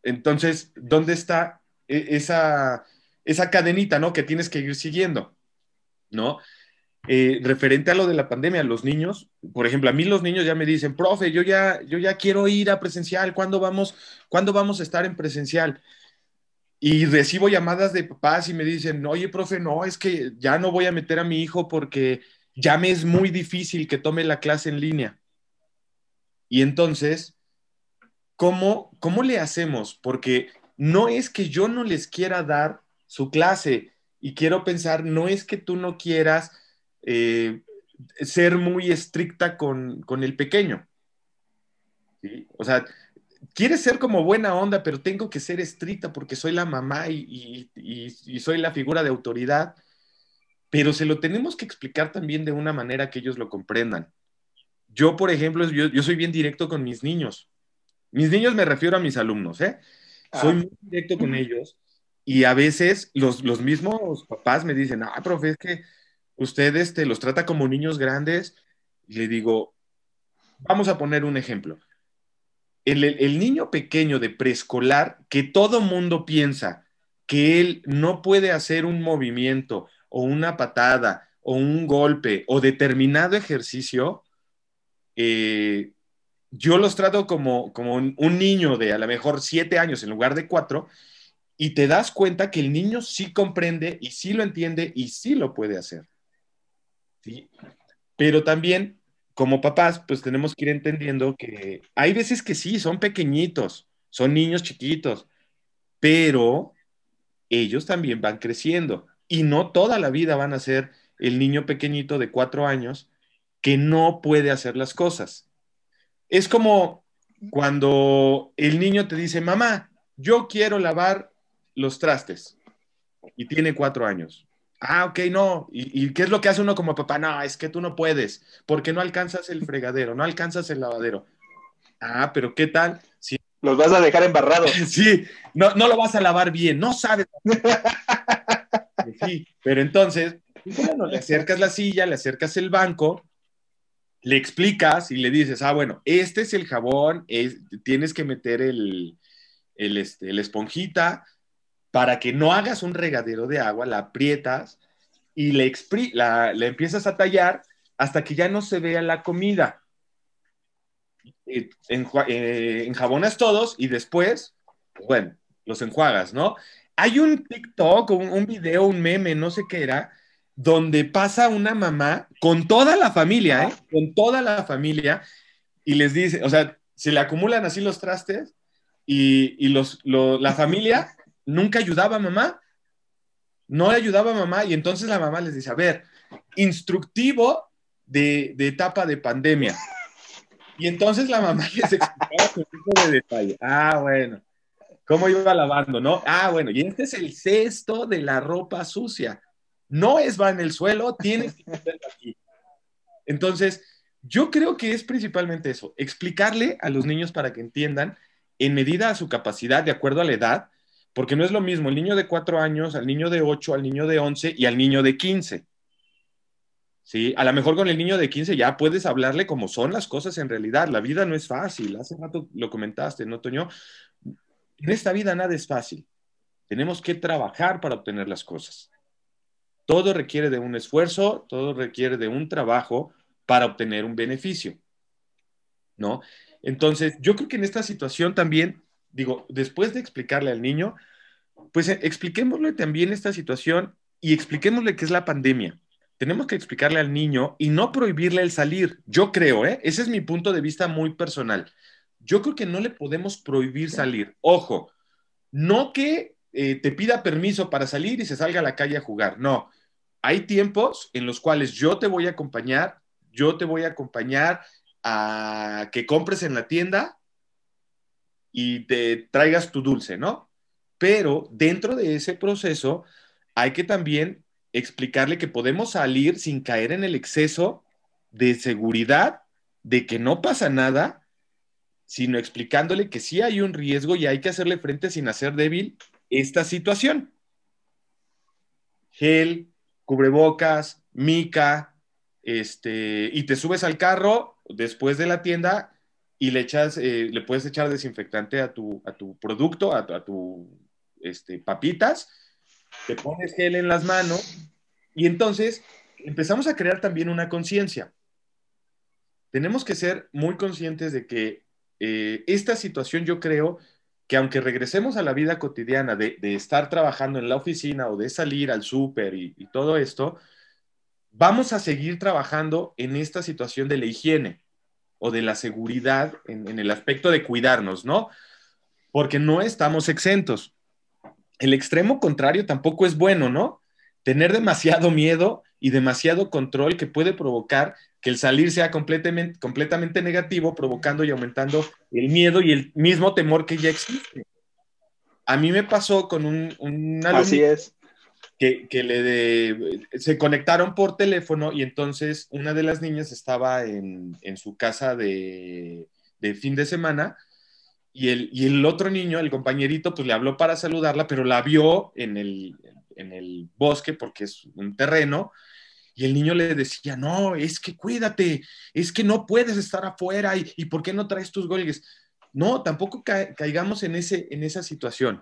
Speaker 4: Entonces, ¿dónde está e, esa, esa cadenita, ¿no? Que tienes que ir siguiendo, ¿no? Eh, referente a lo de la pandemia, los niños, por ejemplo, a mí los niños ya me dicen, profe, yo ya, yo ya quiero ir a presencial, ¿cuándo vamos, ¿cuándo vamos a estar en presencial? Y recibo llamadas de papás y me dicen, oye, profe, no, es que ya no voy a meter a mi hijo porque ya me es muy difícil que tome la clase en línea. Y entonces, ¿cómo, cómo le hacemos? Porque no es que yo no les quiera dar su clase y quiero pensar, no es que tú no quieras eh, ser muy estricta con, el pequeño. O sea, quieres ser como buena onda, pero tengo que ser estricta porque soy la mamá y, y soy la figura de autoridad pero se lo tenemos que explicar también de una manera que ellos lo comprendan. Yo, por ejemplo, yo, soy bien directo con mis niños. Mis niños me refiero a mis alumnos, ¿eh? Soy ah. muy directo con ellos y a veces los, mismos papás me dicen, ah, profe, es que usted este, los trata como niños grandes. Y le digo, vamos a poner un ejemplo. El, el niño pequeño de preescolar que todo mundo piensa que él no puede hacer un movimiento o una patada o un golpe o determinado ejercicio, eh, yo los trato como, como un, niño de a lo mejor siete años en lugar de cuatro, y te das cuenta que el niño sí comprende y sí lo entiende y sí lo puede hacer. ¿sí? Pero también, como papás, pues tenemos que ir entendiendo que hay veces que sí, son pequeñitos, son niños chiquitos, pero ellos también van creciendo y no toda la vida van a ser el niño pequeñito de cuatro años que no puede hacer las cosas. Es como cuando el niño te dice, mamá, yo quiero lavar los trastes y tiene cuatro años. Ah, ok, no. ¿Y, qué es lo que hace uno como papá? No, es que tú no puedes, porque no alcanzas el fregadero, no alcanzas el lavadero. Ah, pero ¿qué tal?
Speaker 2: Si... Los vas a dejar embarrados.
Speaker 4: sí, no, no lo vas a lavar bien, no sabes. sí, pero entonces, bueno, le acercas la silla, le acercas el banco, le explicas y le dices, ah, bueno, este es el jabón, tienes que meter el, el, este, esponjita para que no hagas un regadero de agua, la aprietas y le, la, le empiezas a tallar hasta que ya no se vea la comida. Eh, enjabonas todos y después, bueno, los enjuagas, ¿no? Hay un TikTok, un, un video, un meme, no sé qué era, donde pasa una mamá con toda la familia, ¿eh? Con toda la familia y les dice, o sea, se le acumulan así los trastes y, los, la familia nunca ayudaba a mamá, no le ayudaba a mamá y entonces la mamá les dice, a ver, instructivo de, etapa de pandemia. Y entonces la mamá les explicaba con tipo de detalle. Ah, bueno. ¿Cómo iba lavando, no? Ah, bueno. Y este es el cesto de la ropa sucia. No es va en el suelo, tienes que meterlo aquí. Entonces, yo creo que es principalmente eso, explicarle a los niños para que entiendan en medida a su capacidad, de acuerdo a la edad, porque no es lo mismo el niño de cuatro años, al niño de ocho, al niño de once y al niño de quince. ¿Sí? A lo mejor con el niño de 15 ya puedes hablarle como son las cosas en realidad. La vida no es fácil. Hace rato lo comentaste, ¿no, Toño? En esta vida nada es fácil. Tenemos que trabajar para obtener las cosas. Todo requiere de un esfuerzo, todo requiere de un trabajo para obtener un beneficio, ¿no? Entonces, yo creo que en esta situación también, digo, después de explicarle al niño, pues eh, expliquémosle también esta situación y expliquémosle qué es la pandemia. Tenemos que explicarle al niño y no prohibirle el salir. Yo creo, ¿eh? Ese es mi punto de vista muy personal. Yo creo que no le podemos prohibir salir. Ojo, no que eh, te pida permiso para salir y se salga a la calle a jugar. No, hay tiempos en los cuales yo te voy a acompañar, yo te voy a acompañar a que compres en la tienda y te traigas tu dulce, ¿no? Pero dentro de ese proceso hay que también explicarle que podemos salir sin caer en el exceso de seguridad, de que no pasa nada, sino explicándole que sí hay un riesgo y hay que hacerle frente sin hacer débil esta situación. Gel, cubrebocas, mica, este, y te subes al carro después de la tienda y le echas, eh, le puedes echar desinfectante a tu, a tu producto, a, tu este, papitas, te pones gel en las manos y entonces empezamos a crear también una conciencia. Tenemos que ser muy conscientes de que eh, esta situación yo creo que aunque regresemos a la vida cotidiana de, estar trabajando en la oficina o de salir al súper y, todo esto, vamos a seguir trabajando en esta situación de la higiene o de la seguridad en, en el aspecto de cuidarnos, ¿no? Porque no estamos exentos. El extremo contrario tampoco es bueno, ¿no? Tener demasiado miedo y demasiado control que puede provocar que el salir sea completamente, completamente negativo, provocando y aumentando el miedo y el mismo temor que ya existe. A mí me pasó con un, un
Speaker 2: Así es.
Speaker 4: Que, que le se conectaron por teléfono y entonces una de las niñas estaba en, en su casa de, de, fin de semana y el, y el otro niño, el compañerito, pues le habló para saludarla, pero la vio en el, en el bosque porque es un terreno y el niño le decía, no, es que cuídate, es que no puedes estar afuera y, ¿por qué no traes tus golgues? No, tampoco caigamos en, ese, en esa situación.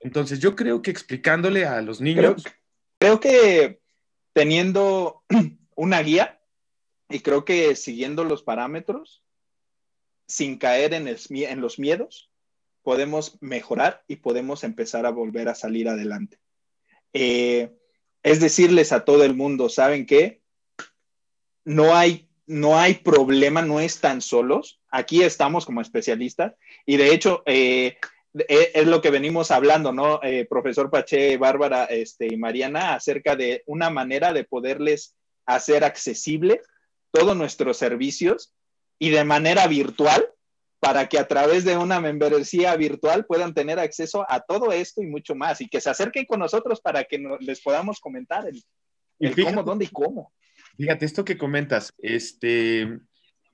Speaker 4: Entonces, yo creo que explicándole a los niños...
Speaker 2: Creo, que teniendo una guía y creo que siguiendo los parámetros, sin caer en, en los miedos, podemos mejorar y podemos empezar a volver a salir adelante. Eh, es decirles a todo el mundo, ¿saben qué? No hay, no hay problema, no están solos. Aquí estamos como especialistas y de hecho eh, e, es lo que venimos hablando, ¿no? Eh, profesor Pache, Bárbara este, y Mariana, acerca de una manera de poderles hacer accesible todos nuestros servicios y de manera virtual para que a través de una membresía virtual puedan tener acceso a todo esto y mucho más y que se acerquen con nosotros para que les podamos comentar el, cómo, dónde y cómo.
Speaker 4: Fíjate, esto que comentas, este,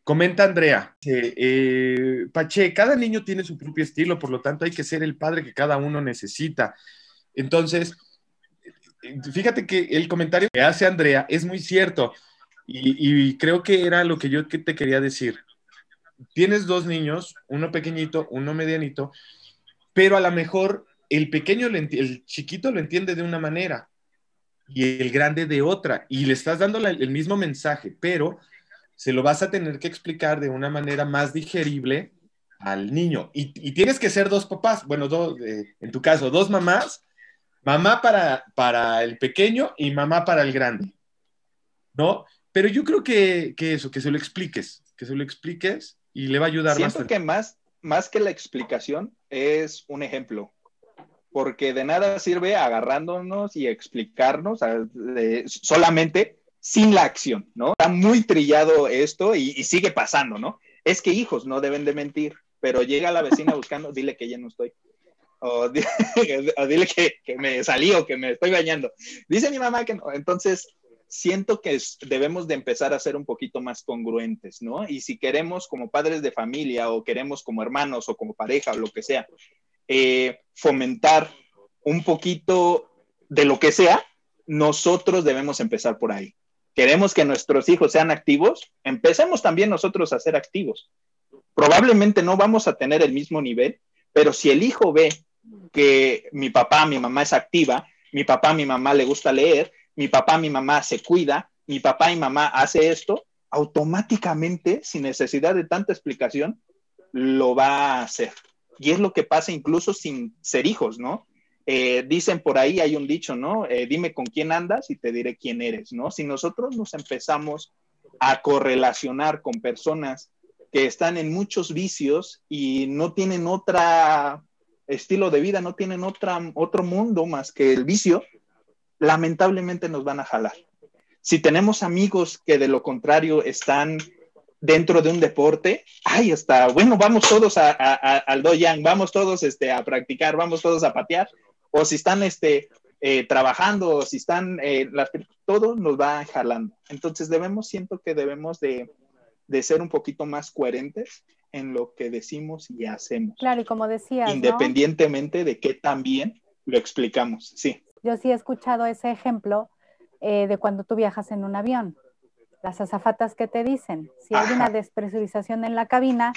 Speaker 4: comenta Andrea, eh, Pache, cada niño tiene su propio estilo, por lo tanto hay que ser el padre que cada uno necesita. Entonces, fíjate que el comentario que hace Andrea es muy cierto y, y creo que era lo que yo te quería decir tienes dos niños, uno pequeñito, uno medianito, pero a lo mejor el pequeño, el chiquito lo entiende de una manera y el grande de otra, y le estás dando el mismo mensaje, pero se lo vas a tener que explicar de una manera más digerible al niño. Y, tienes que ser dos papás, bueno, dos, eh, en tu caso, dos mamás, mamá para, para el pequeño y mamá para el grande, ¿no? Pero yo creo que, que eso, que se lo expliques, que se lo expliques y le va a ayudar
Speaker 2: Siento que más, más que la explicación es un ejemplo, porque de nada sirve agarrándonos y explicarnos solamente sin la acción, ¿no? Está muy trillado esto y, sigue pasando, ¿no? Es que hijos no deben de mentir, pero llega la vecina buscando, dile que ya no estoy. O, dile que, que, me salí o que me estoy bañando. Dice mi mamá que no. Entonces, siento que debemos de empezar a ser un poquito más congruentes, ¿no? Y si queremos como padres de familia o queremos como hermanos o como pareja o lo que sea, eh, fomentar un poquito de lo que sea, nosotros debemos empezar por ahí. Queremos que nuestros hijos sean activos, empecemos también nosotros a ser activos. Probablemente no vamos a tener el mismo nivel, pero si el hijo ve que mi papá, mi mamá es activa, mi papá, mi mamá le gusta leer, mi papá, mi mamá se cuida, mi papá y mamá hace esto, automáticamente, sin necesidad de tanta explicación, lo va a hacer. Y es lo que pasa incluso sin ser hijos, ¿no? Eh, dicen por ahí, hay un dicho, ¿no? Eh, dime con quién andas y te diré quién eres, ¿no? Si nosotros nos empezamos a correlacionar con personas que están en muchos vicios y no tienen otro estilo de vida, no tienen otra, otro mundo más que el vicio, lamentablemente nos van a jalar. Si tenemos amigos que de lo contrario están dentro de un deporte, ay, está, bueno, vamos todos a, al doyan, vamos todos este, a practicar, vamos todos a patear, o si están este, eh, trabajando, o si están, eh, todo nos va jalando. Entonces debemos, siento que debemos de, de, ser un poquito más coherentes en lo que decimos y hacemos.
Speaker 1: Claro, y como decía.
Speaker 2: Independientemente de que también lo explicamos, sí.
Speaker 1: Yo sí he escuchado ese ejemplo eh, de cuando tú viajas en un avión. Las azafatas que te dicen, si hay una despresurización en la cabina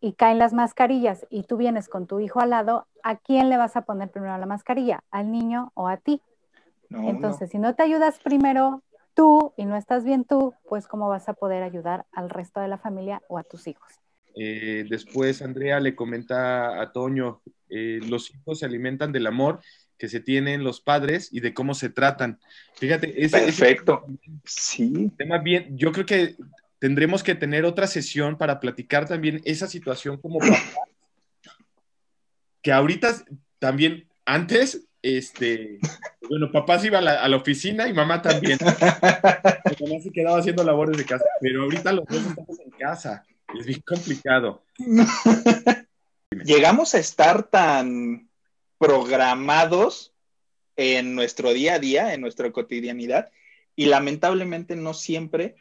Speaker 1: y caen las mascarillas y tú vienes con tu hijo al lado, ¿a quién le vas a poner primero la mascarilla? ¿Al niño o a ti? Entonces, si no te ayudas primero tú y no estás bien tú, pues cómo vas a poder ayudar al resto de la familia o a tus hijos.
Speaker 4: Eh, después Andrea le comenta a Toño, eh, los hijos se alimentan del amor que se tienen los padres y de cómo se tratan. Fíjate,
Speaker 2: ese, perfecto. sí.
Speaker 4: Tema bien, yo creo que tendremos que tener otra sesión para platicar también esa situación como papá. que ahorita también, antes, este, bueno, papá se iba a la, oficina y mamá también. mamá se quedaba haciendo labores de casa, pero ahorita los dos estamos en casa. Es bien complicado.
Speaker 2: Llegamos a estar tan programados en nuestro día a día, en nuestra cotidianidad, y lamentablemente no siempre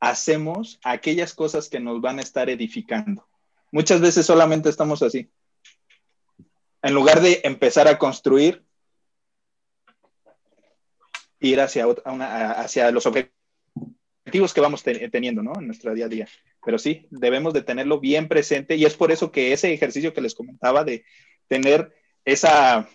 Speaker 2: hacemos aquellas cosas que nos van a estar edificando. Muchas veces solamente estamos así. En lugar de empezar a construir, ir hacia, hacia los objetivos que vamos teniendo ¿no? en nuestro día a día. Pero sí, debemos de tenerlo bien presente y es por eso que ese ejercicio que les comentaba de tener esa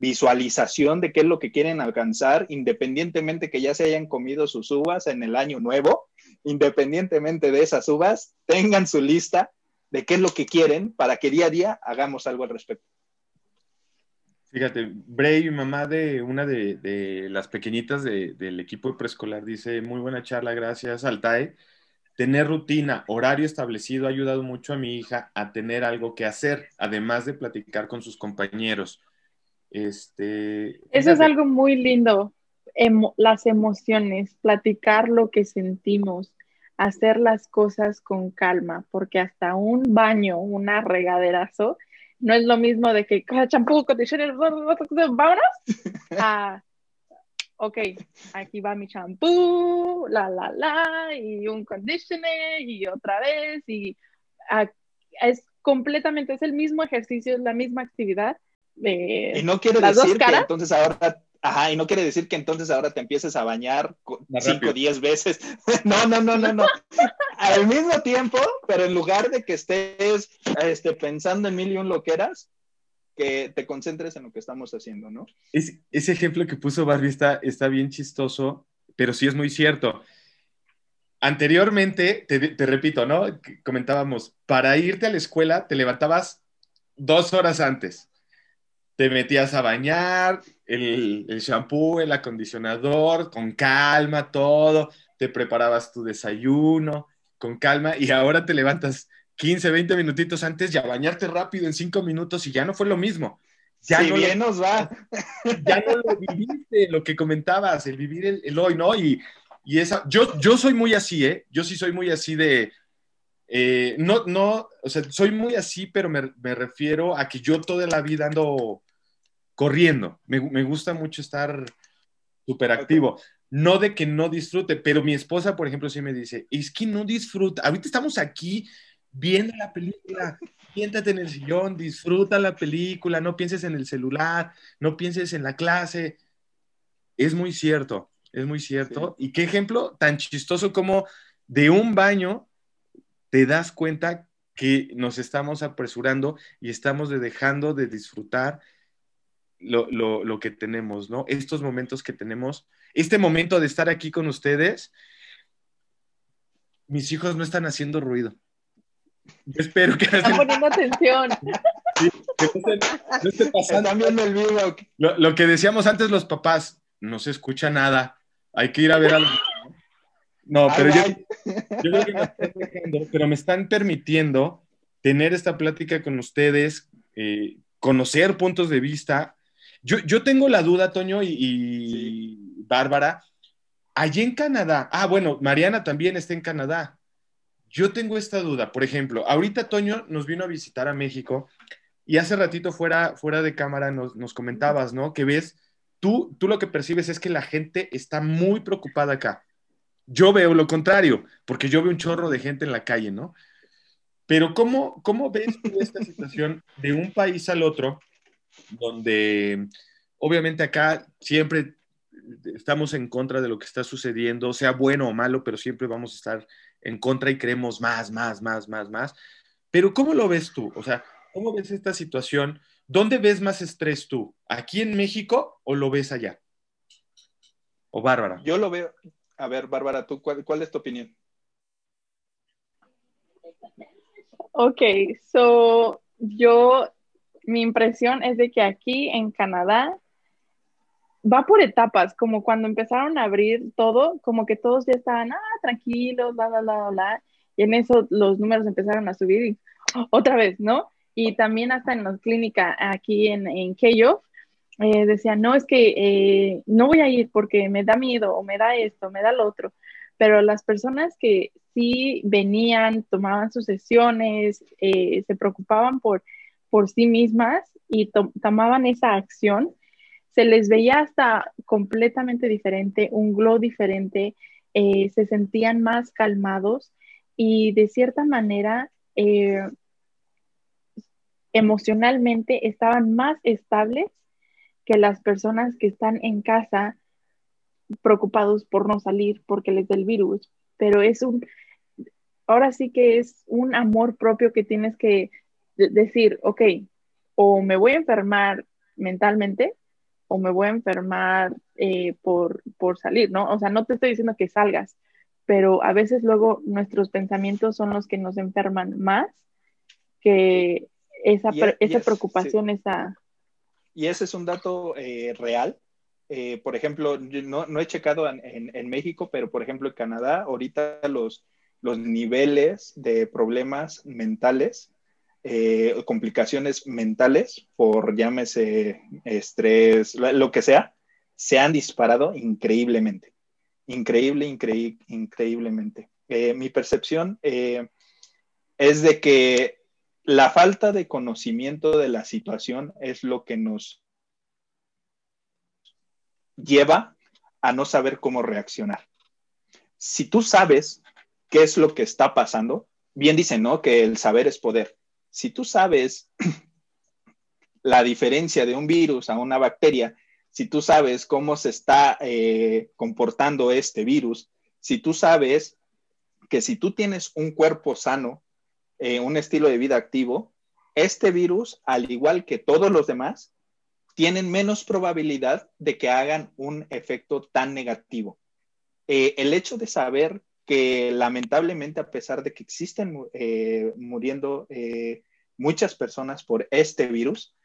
Speaker 2: visualización de qué es lo que quieren alcanzar, independientemente que ya se hayan comido sus uvas en el año nuevo, independientemente de esas uvas, tengan su lista de qué es lo que quieren para que día a día hagamos algo al respecto.
Speaker 4: Fíjate, Bray, mamá de una de, las pequeñitas del equipo de preescolar, dice, muy buena charla, gracias, Altae. Tener rutina, horario establecido ha ayudado mucho a mi hija a tener algo que hacer, además de platicar con sus compañeros. Este,
Speaker 3: Eso es algo muy lindo, las emociones, platicar lo que sentimos. hacer las cosas con calma, porque hasta un baño, una regaderazo, no es lo mismo de que champú, conditioner, vámonos, a, ok, aquí va mi champú, la, la, la, y un conditioner, y otra vez, y es completamente, es el mismo ejercicio, es la misma actividad.
Speaker 2: y no quiere decir que entonces ahora Ajá, y no quiere decir que entonces ahora te empieces a bañar cinco o diez veces. no, no, no, no, no. Al mismo tiempo, pero en lugar de que estés este, pensando en mil y un loqueras, que te concentres en lo que estamos haciendo, ¿no?
Speaker 4: ese ejemplo que puso Barbie está, está bien chistoso, pero sí es muy cierto. Anteriormente, te, te repito, ¿no? Comentábamos, para irte a la escuela te levantabas dos horas antes te metías a bañar, el, el shampoo, el acondicionador, con calma, todo, te preparabas tu desayuno, con calma, y ahora te levantas 15, 20 minutitos antes y a bañarte rápido en 5 minutos y ya no fue lo mismo. Ya
Speaker 2: no bien nos va.
Speaker 4: Ya no lo viviste, lo que comentabas, el vivir el, hoy, ¿no? Y, y, esa, yo, yo soy muy así, ¿eh? Yo sí soy muy así de, eh, no, no, o sea, soy muy así, pero me, me, refiero a que yo toda la vida ando corriendo. Me, gusta mucho estar súper activo. No de que no disfrute, pero mi esposa, por ejemplo, sí me dice, es que no disfruta. Ahorita estamos aquí viendo la película, siéntate en el sillón, disfruta la película, no pienses en el celular, no pienses en la clase. Es muy cierto, es muy cierto. Y qué ejemplo tan chistoso como de un baño te das cuenta que nos estamos apresurando y estamos dejando de disfrutar lo, que tenemos, ¿no? Estos momentos que tenemos, este momento de estar aquí con ustedes, mis hijos no están haciendo ruido. Yo espero que...
Speaker 3: Están poniendo atención.
Speaker 2: no, esté pasando. Están viendo el video.
Speaker 4: Lo, que decíamos antes los papás, no se escucha nada, hay que ir a ver algo. No, pero yo, creo que me están dejando, pero me están permitiendo tener esta plática con ustedes, eh, conocer puntos de vista yo, tengo la duda, Toño y, Bárbara, allí en Canadá, ah, bueno, Mariana también está en Canadá. Yo tengo esta duda, por ejemplo, ahorita Toño nos vino a visitar a México y hace ratito fuera, fuera de cámara nos, comentabas, ¿no? Que ves, tú, tú lo que percibes es que la gente está muy preocupada acá. Yo veo lo contrario, porque yo veo un chorro de gente en la calle, ¿no? Pero ¿cómo, cómo ves tú esta situación de un país al otro donde obviamente acá siempre estamos en contra de lo que está sucediendo, sea bueno o malo, pero siempre vamos a estar en contra y queremos más, más, más, más, más. Pero ¿cómo lo ves tú? O sea, ¿cómo ves esta situación? ¿Dónde ves más estrés tú? ¿Aquí en México o lo ves allá? ¿O Bárbara?
Speaker 2: Yo lo veo. A ver, Bárbara, ¿tú cuál, cuál es tu opinión?
Speaker 3: Ok, so yo mi impresión es de que aquí en Canadá va por etapas, como cuando empezaron a abrir todo, como que todos ya estaban, ah, tranquilos, bla, bla, bla, bla, y en eso los números empezaron a subir y otra vez, ¿no? Y también hasta en la clínica aquí en, en Keyo, eh, decían, no, es que eh, no voy a ir porque me da miedo o me da esto, me da lo otro, pero las personas que sí venían, tomaban sus sesiones, eh, se preocupaban por por sí mismas y tomaban esa acción, se les veía hasta completamente diferente, un glow diferente, eh, se sentían más calmados y de cierta manera eh, emocionalmente estaban más estables que las personas que están en casa preocupados por no salir porque les da el virus. Pero es un, ahora sí que es un amor propio que tienes que decir, ok, o me voy a enfermar mentalmente o me voy a enfermar eh, por, por salir, ¿no? O sea, no te estoy diciendo que salgas, pero a veces luego nuestros pensamientos son los que nos enferman más que esa, e, esa preocupación, esa...
Speaker 2: Y ese es un dato eh, real. Eh, por ejemplo, no, no, he checado en, en, México, pero por ejemplo en Canadá, ahorita los, los niveles de problemas mentales eh, complicaciones mentales por llámese estrés, lo que sea, se han disparado increíblemente. Increíble, increíble, increíblemente. Eh, mi percepción eh, es de que la falta de conocimiento de la situación es lo que nos lleva a no saber cómo reaccionar. Si tú sabes qué es lo que está pasando, bien dicen, ¿no? Que el saber es poder. Si tú sabes la diferencia de un virus a una bacteria, si tú sabes cómo se está eh, comportando este virus, si tú sabes que si tú tienes un cuerpo sano, eh, un estilo de vida activo, este virus, al igual que todos los demás, tienen menos probabilidad de que hagan un efecto tan negativo. Eh, el hecho de saber que lamentablemente, a pesar de que existen muriendo muchas personas por este virus,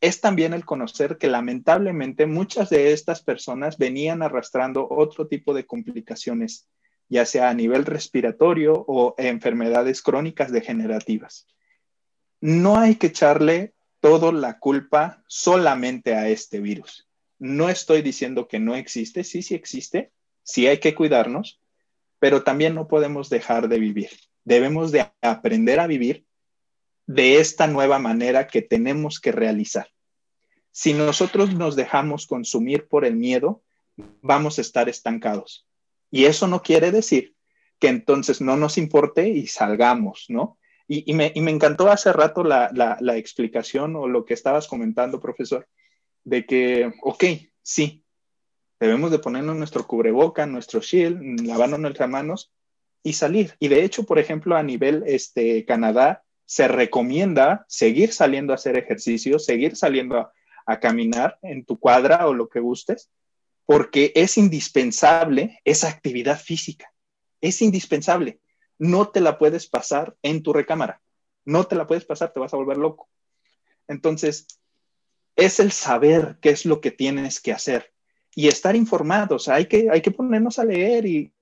Speaker 2: es también el conocer que lamentablemente muchas de estas personas venían arrastrando otro tipo de complicaciones, ya sea a nivel respiratorio o enfermedades crónicas degenerativas. No hay que echarle toda la culpa solamente a este virus. No estoy diciendo que no existe, sí, sí existe, sí hay que cuidarnos, pero también no podemos dejar de vivir. Debemos de aprender a vivir de esta nueva manera que tenemos que realizar. Si nosotros nos dejamos consumir por el miedo, vamos a estar estancados. Y eso no quiere decir que entonces no nos importe y salgamos, ¿no? Y, me, encantó hace rato la, la, explicación o lo que estabas comentando, profesor, de que, ok, sí, debemos de ponernos nuestro cubreboca, nuestro shield, lavarnos nuestras manos y salir. Y de hecho, por ejemplo, a nivel este, Canadá, se recomienda seguir saliendo a hacer ejercicio, seguir saliendo a, caminar en tu cuadra o lo que gustes, porque es indispensable esa actividad física. Es indispensable. No te la puedes pasar en tu recámara. No te la puedes pasar, te vas a volver loco. Entonces, es el saber qué es lo que tienes que hacer y estar informados. hay, que, hay que ponernos a leer y,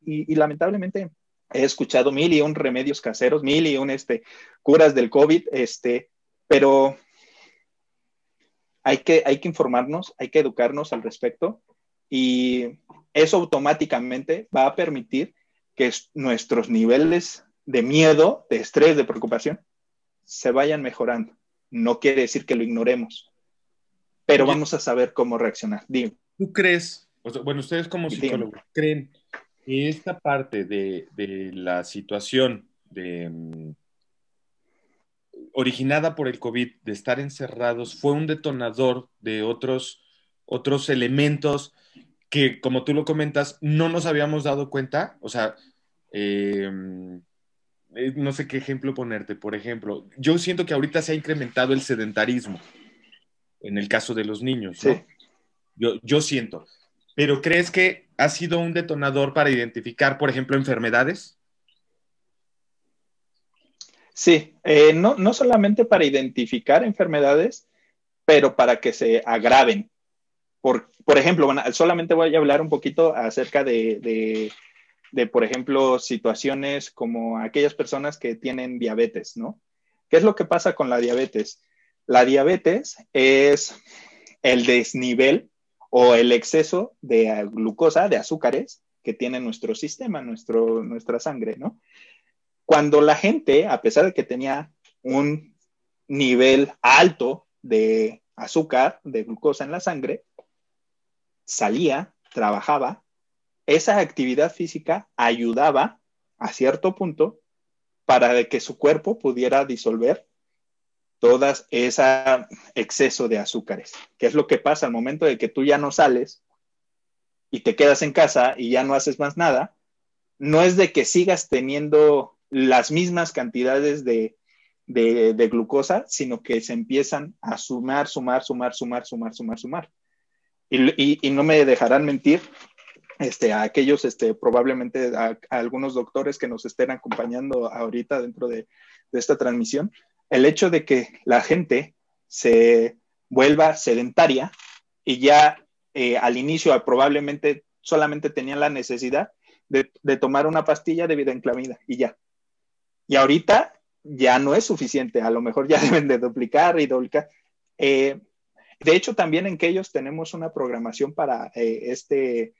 Speaker 2: y lamentablemente he escuchado mil y un remedios caseros, mil y un este, curas del COVID, este, pero hay que, hay que informarnos, hay que educarnos al respecto y eso automáticamente va a permitir que nuestros niveles de miedo, de estrés, de preocupación se vayan mejorando. No quiere decir que lo ignoremos, pero vamos a saber cómo reaccionar.
Speaker 4: ¿Tú crees, bueno, ustedes como psicólogos, creen esta parte de, la situación de, mm, originada por el COVID, de estar encerrados, fue un detonador de otros, otros elementos que, como tú lo comentas, no nos habíamos dado cuenta. O sea, em, eh, no sé qué ejemplo ponerte. Por ejemplo, yo siento que ahorita se ha incrementado el sedentarismo en el caso de los niños. Yo, yo siento. Pero ¿crees que ha sido un detonador para identificar, por ejemplo, enfermedades?
Speaker 2: Sí, eh, no, no solamente para identificar enfermedades, pero para que se agraven. Por, por ejemplo, bueno, solamente voy a hablar un poquito acerca de, de, de, por ejemplo, situaciones como aquellas personas que tienen diabetes, ¿no? ¿Qué es lo que pasa con la diabetes? La diabetes es el desnivel o el exceso de glucosa, de azúcares que tiene nuestro sistema, nuestro, nuestra sangre, ¿no? Cuando la gente, a pesar de que tenía un nivel alto de azúcar, de glucosa en la sangre, salía, trabajaba, esa actividad física ayudaba a cierto punto para que su cuerpo pudiera disolver todas ese exceso de azúcares, que es lo que pasa al momento de que tú ya no sales y te quedas en casa y ya no haces más nada, no es de que sigas teniendo las mismas cantidades de, glucosa, sino que se empiezan a sumar, sumar, sumar, sumar, sumar, sumar, sumar. Y, no me dejarán mentir este, a aquellos, este, probablemente a, algunos doctores que nos estén acompañando ahorita dentro de, de esta transmisión, el hecho de que la gente se vuelva sedentaria y ya eh, al inicio probablemente solamente tenían la necesidad de, tomar una pastilla de vida enclamida y ya. Y ahorita ya no es suficiente, a lo mejor ya deben de duplicar y duplicar. Eh, de hecho, también en que ellos tenemos una programación para eh, este,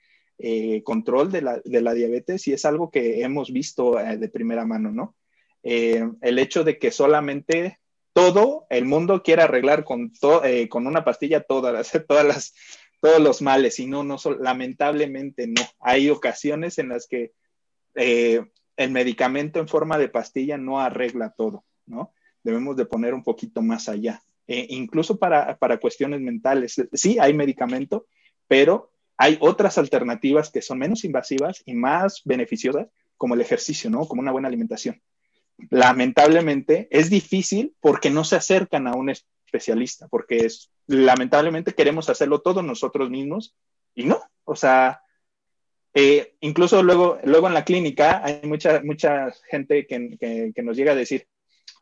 Speaker 2: control de la, de la, diabetes y es algo que hemos visto de primera mano, ¿no? Eh, el hecho de que solamente todo el mundo quiere arreglar con, con una pastilla todas las, todas las, todos los males y no, no, lamentablemente no. Hay ocasiones en las que el medicamento en forma de pastilla no arregla todo, ¿no? Debemos de poner un poquito más allá. incluso para, para cuestiones mentales. Sí, hay medicamento, pero hay otras alternativas que son menos invasivas y más beneficiosas, como el ejercicio, ¿no? Como una buena alimentación. Lamentablemente es difícil porque no se acercan a un especialista, porque es, lamentablemente queremos hacerlo todos nosotros mismos y no, o sea, eh, incluso luego, luego en la clínica hay mucha, mucha gente que, nos llega a decir,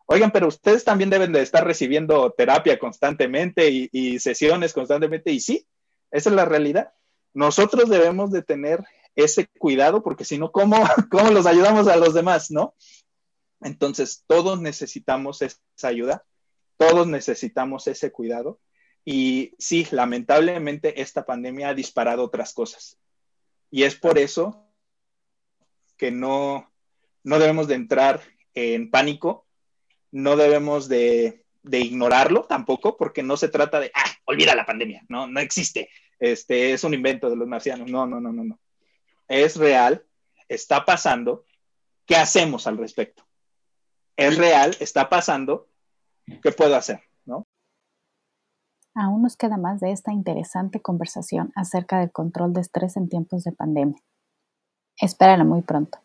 Speaker 2: oigan, pero ustedes también deben de estar recibiendo terapia constantemente y, y sesiones constantemente, y sí, esa es la realidad nosotros debemos de tener ese cuidado porque si no, ¿cómo, ¿cómo los ayudamos a los demás, no? Entonces, todos necesitamos esa ayuda, todos necesitamos ese cuidado. Y sí, lamentablemente esta pandemia ha disparado otras cosas. Y es por eso que no, no debemos de entrar en pánico, no debemos de, de ignorarlo tampoco, porque no se trata de, ah, olvida la pandemia, no, no existe este, es un invento de los marcianos. No, no, no, no, no. Es real, está pasando. ¿Qué hacemos al respecto? Es real, está pasando. ¿Qué puedo hacer? ¿No?
Speaker 1: Aún nos queda más de esta interesante conversación acerca del control de estrés en tiempos de pandemia. Espérala muy pronto.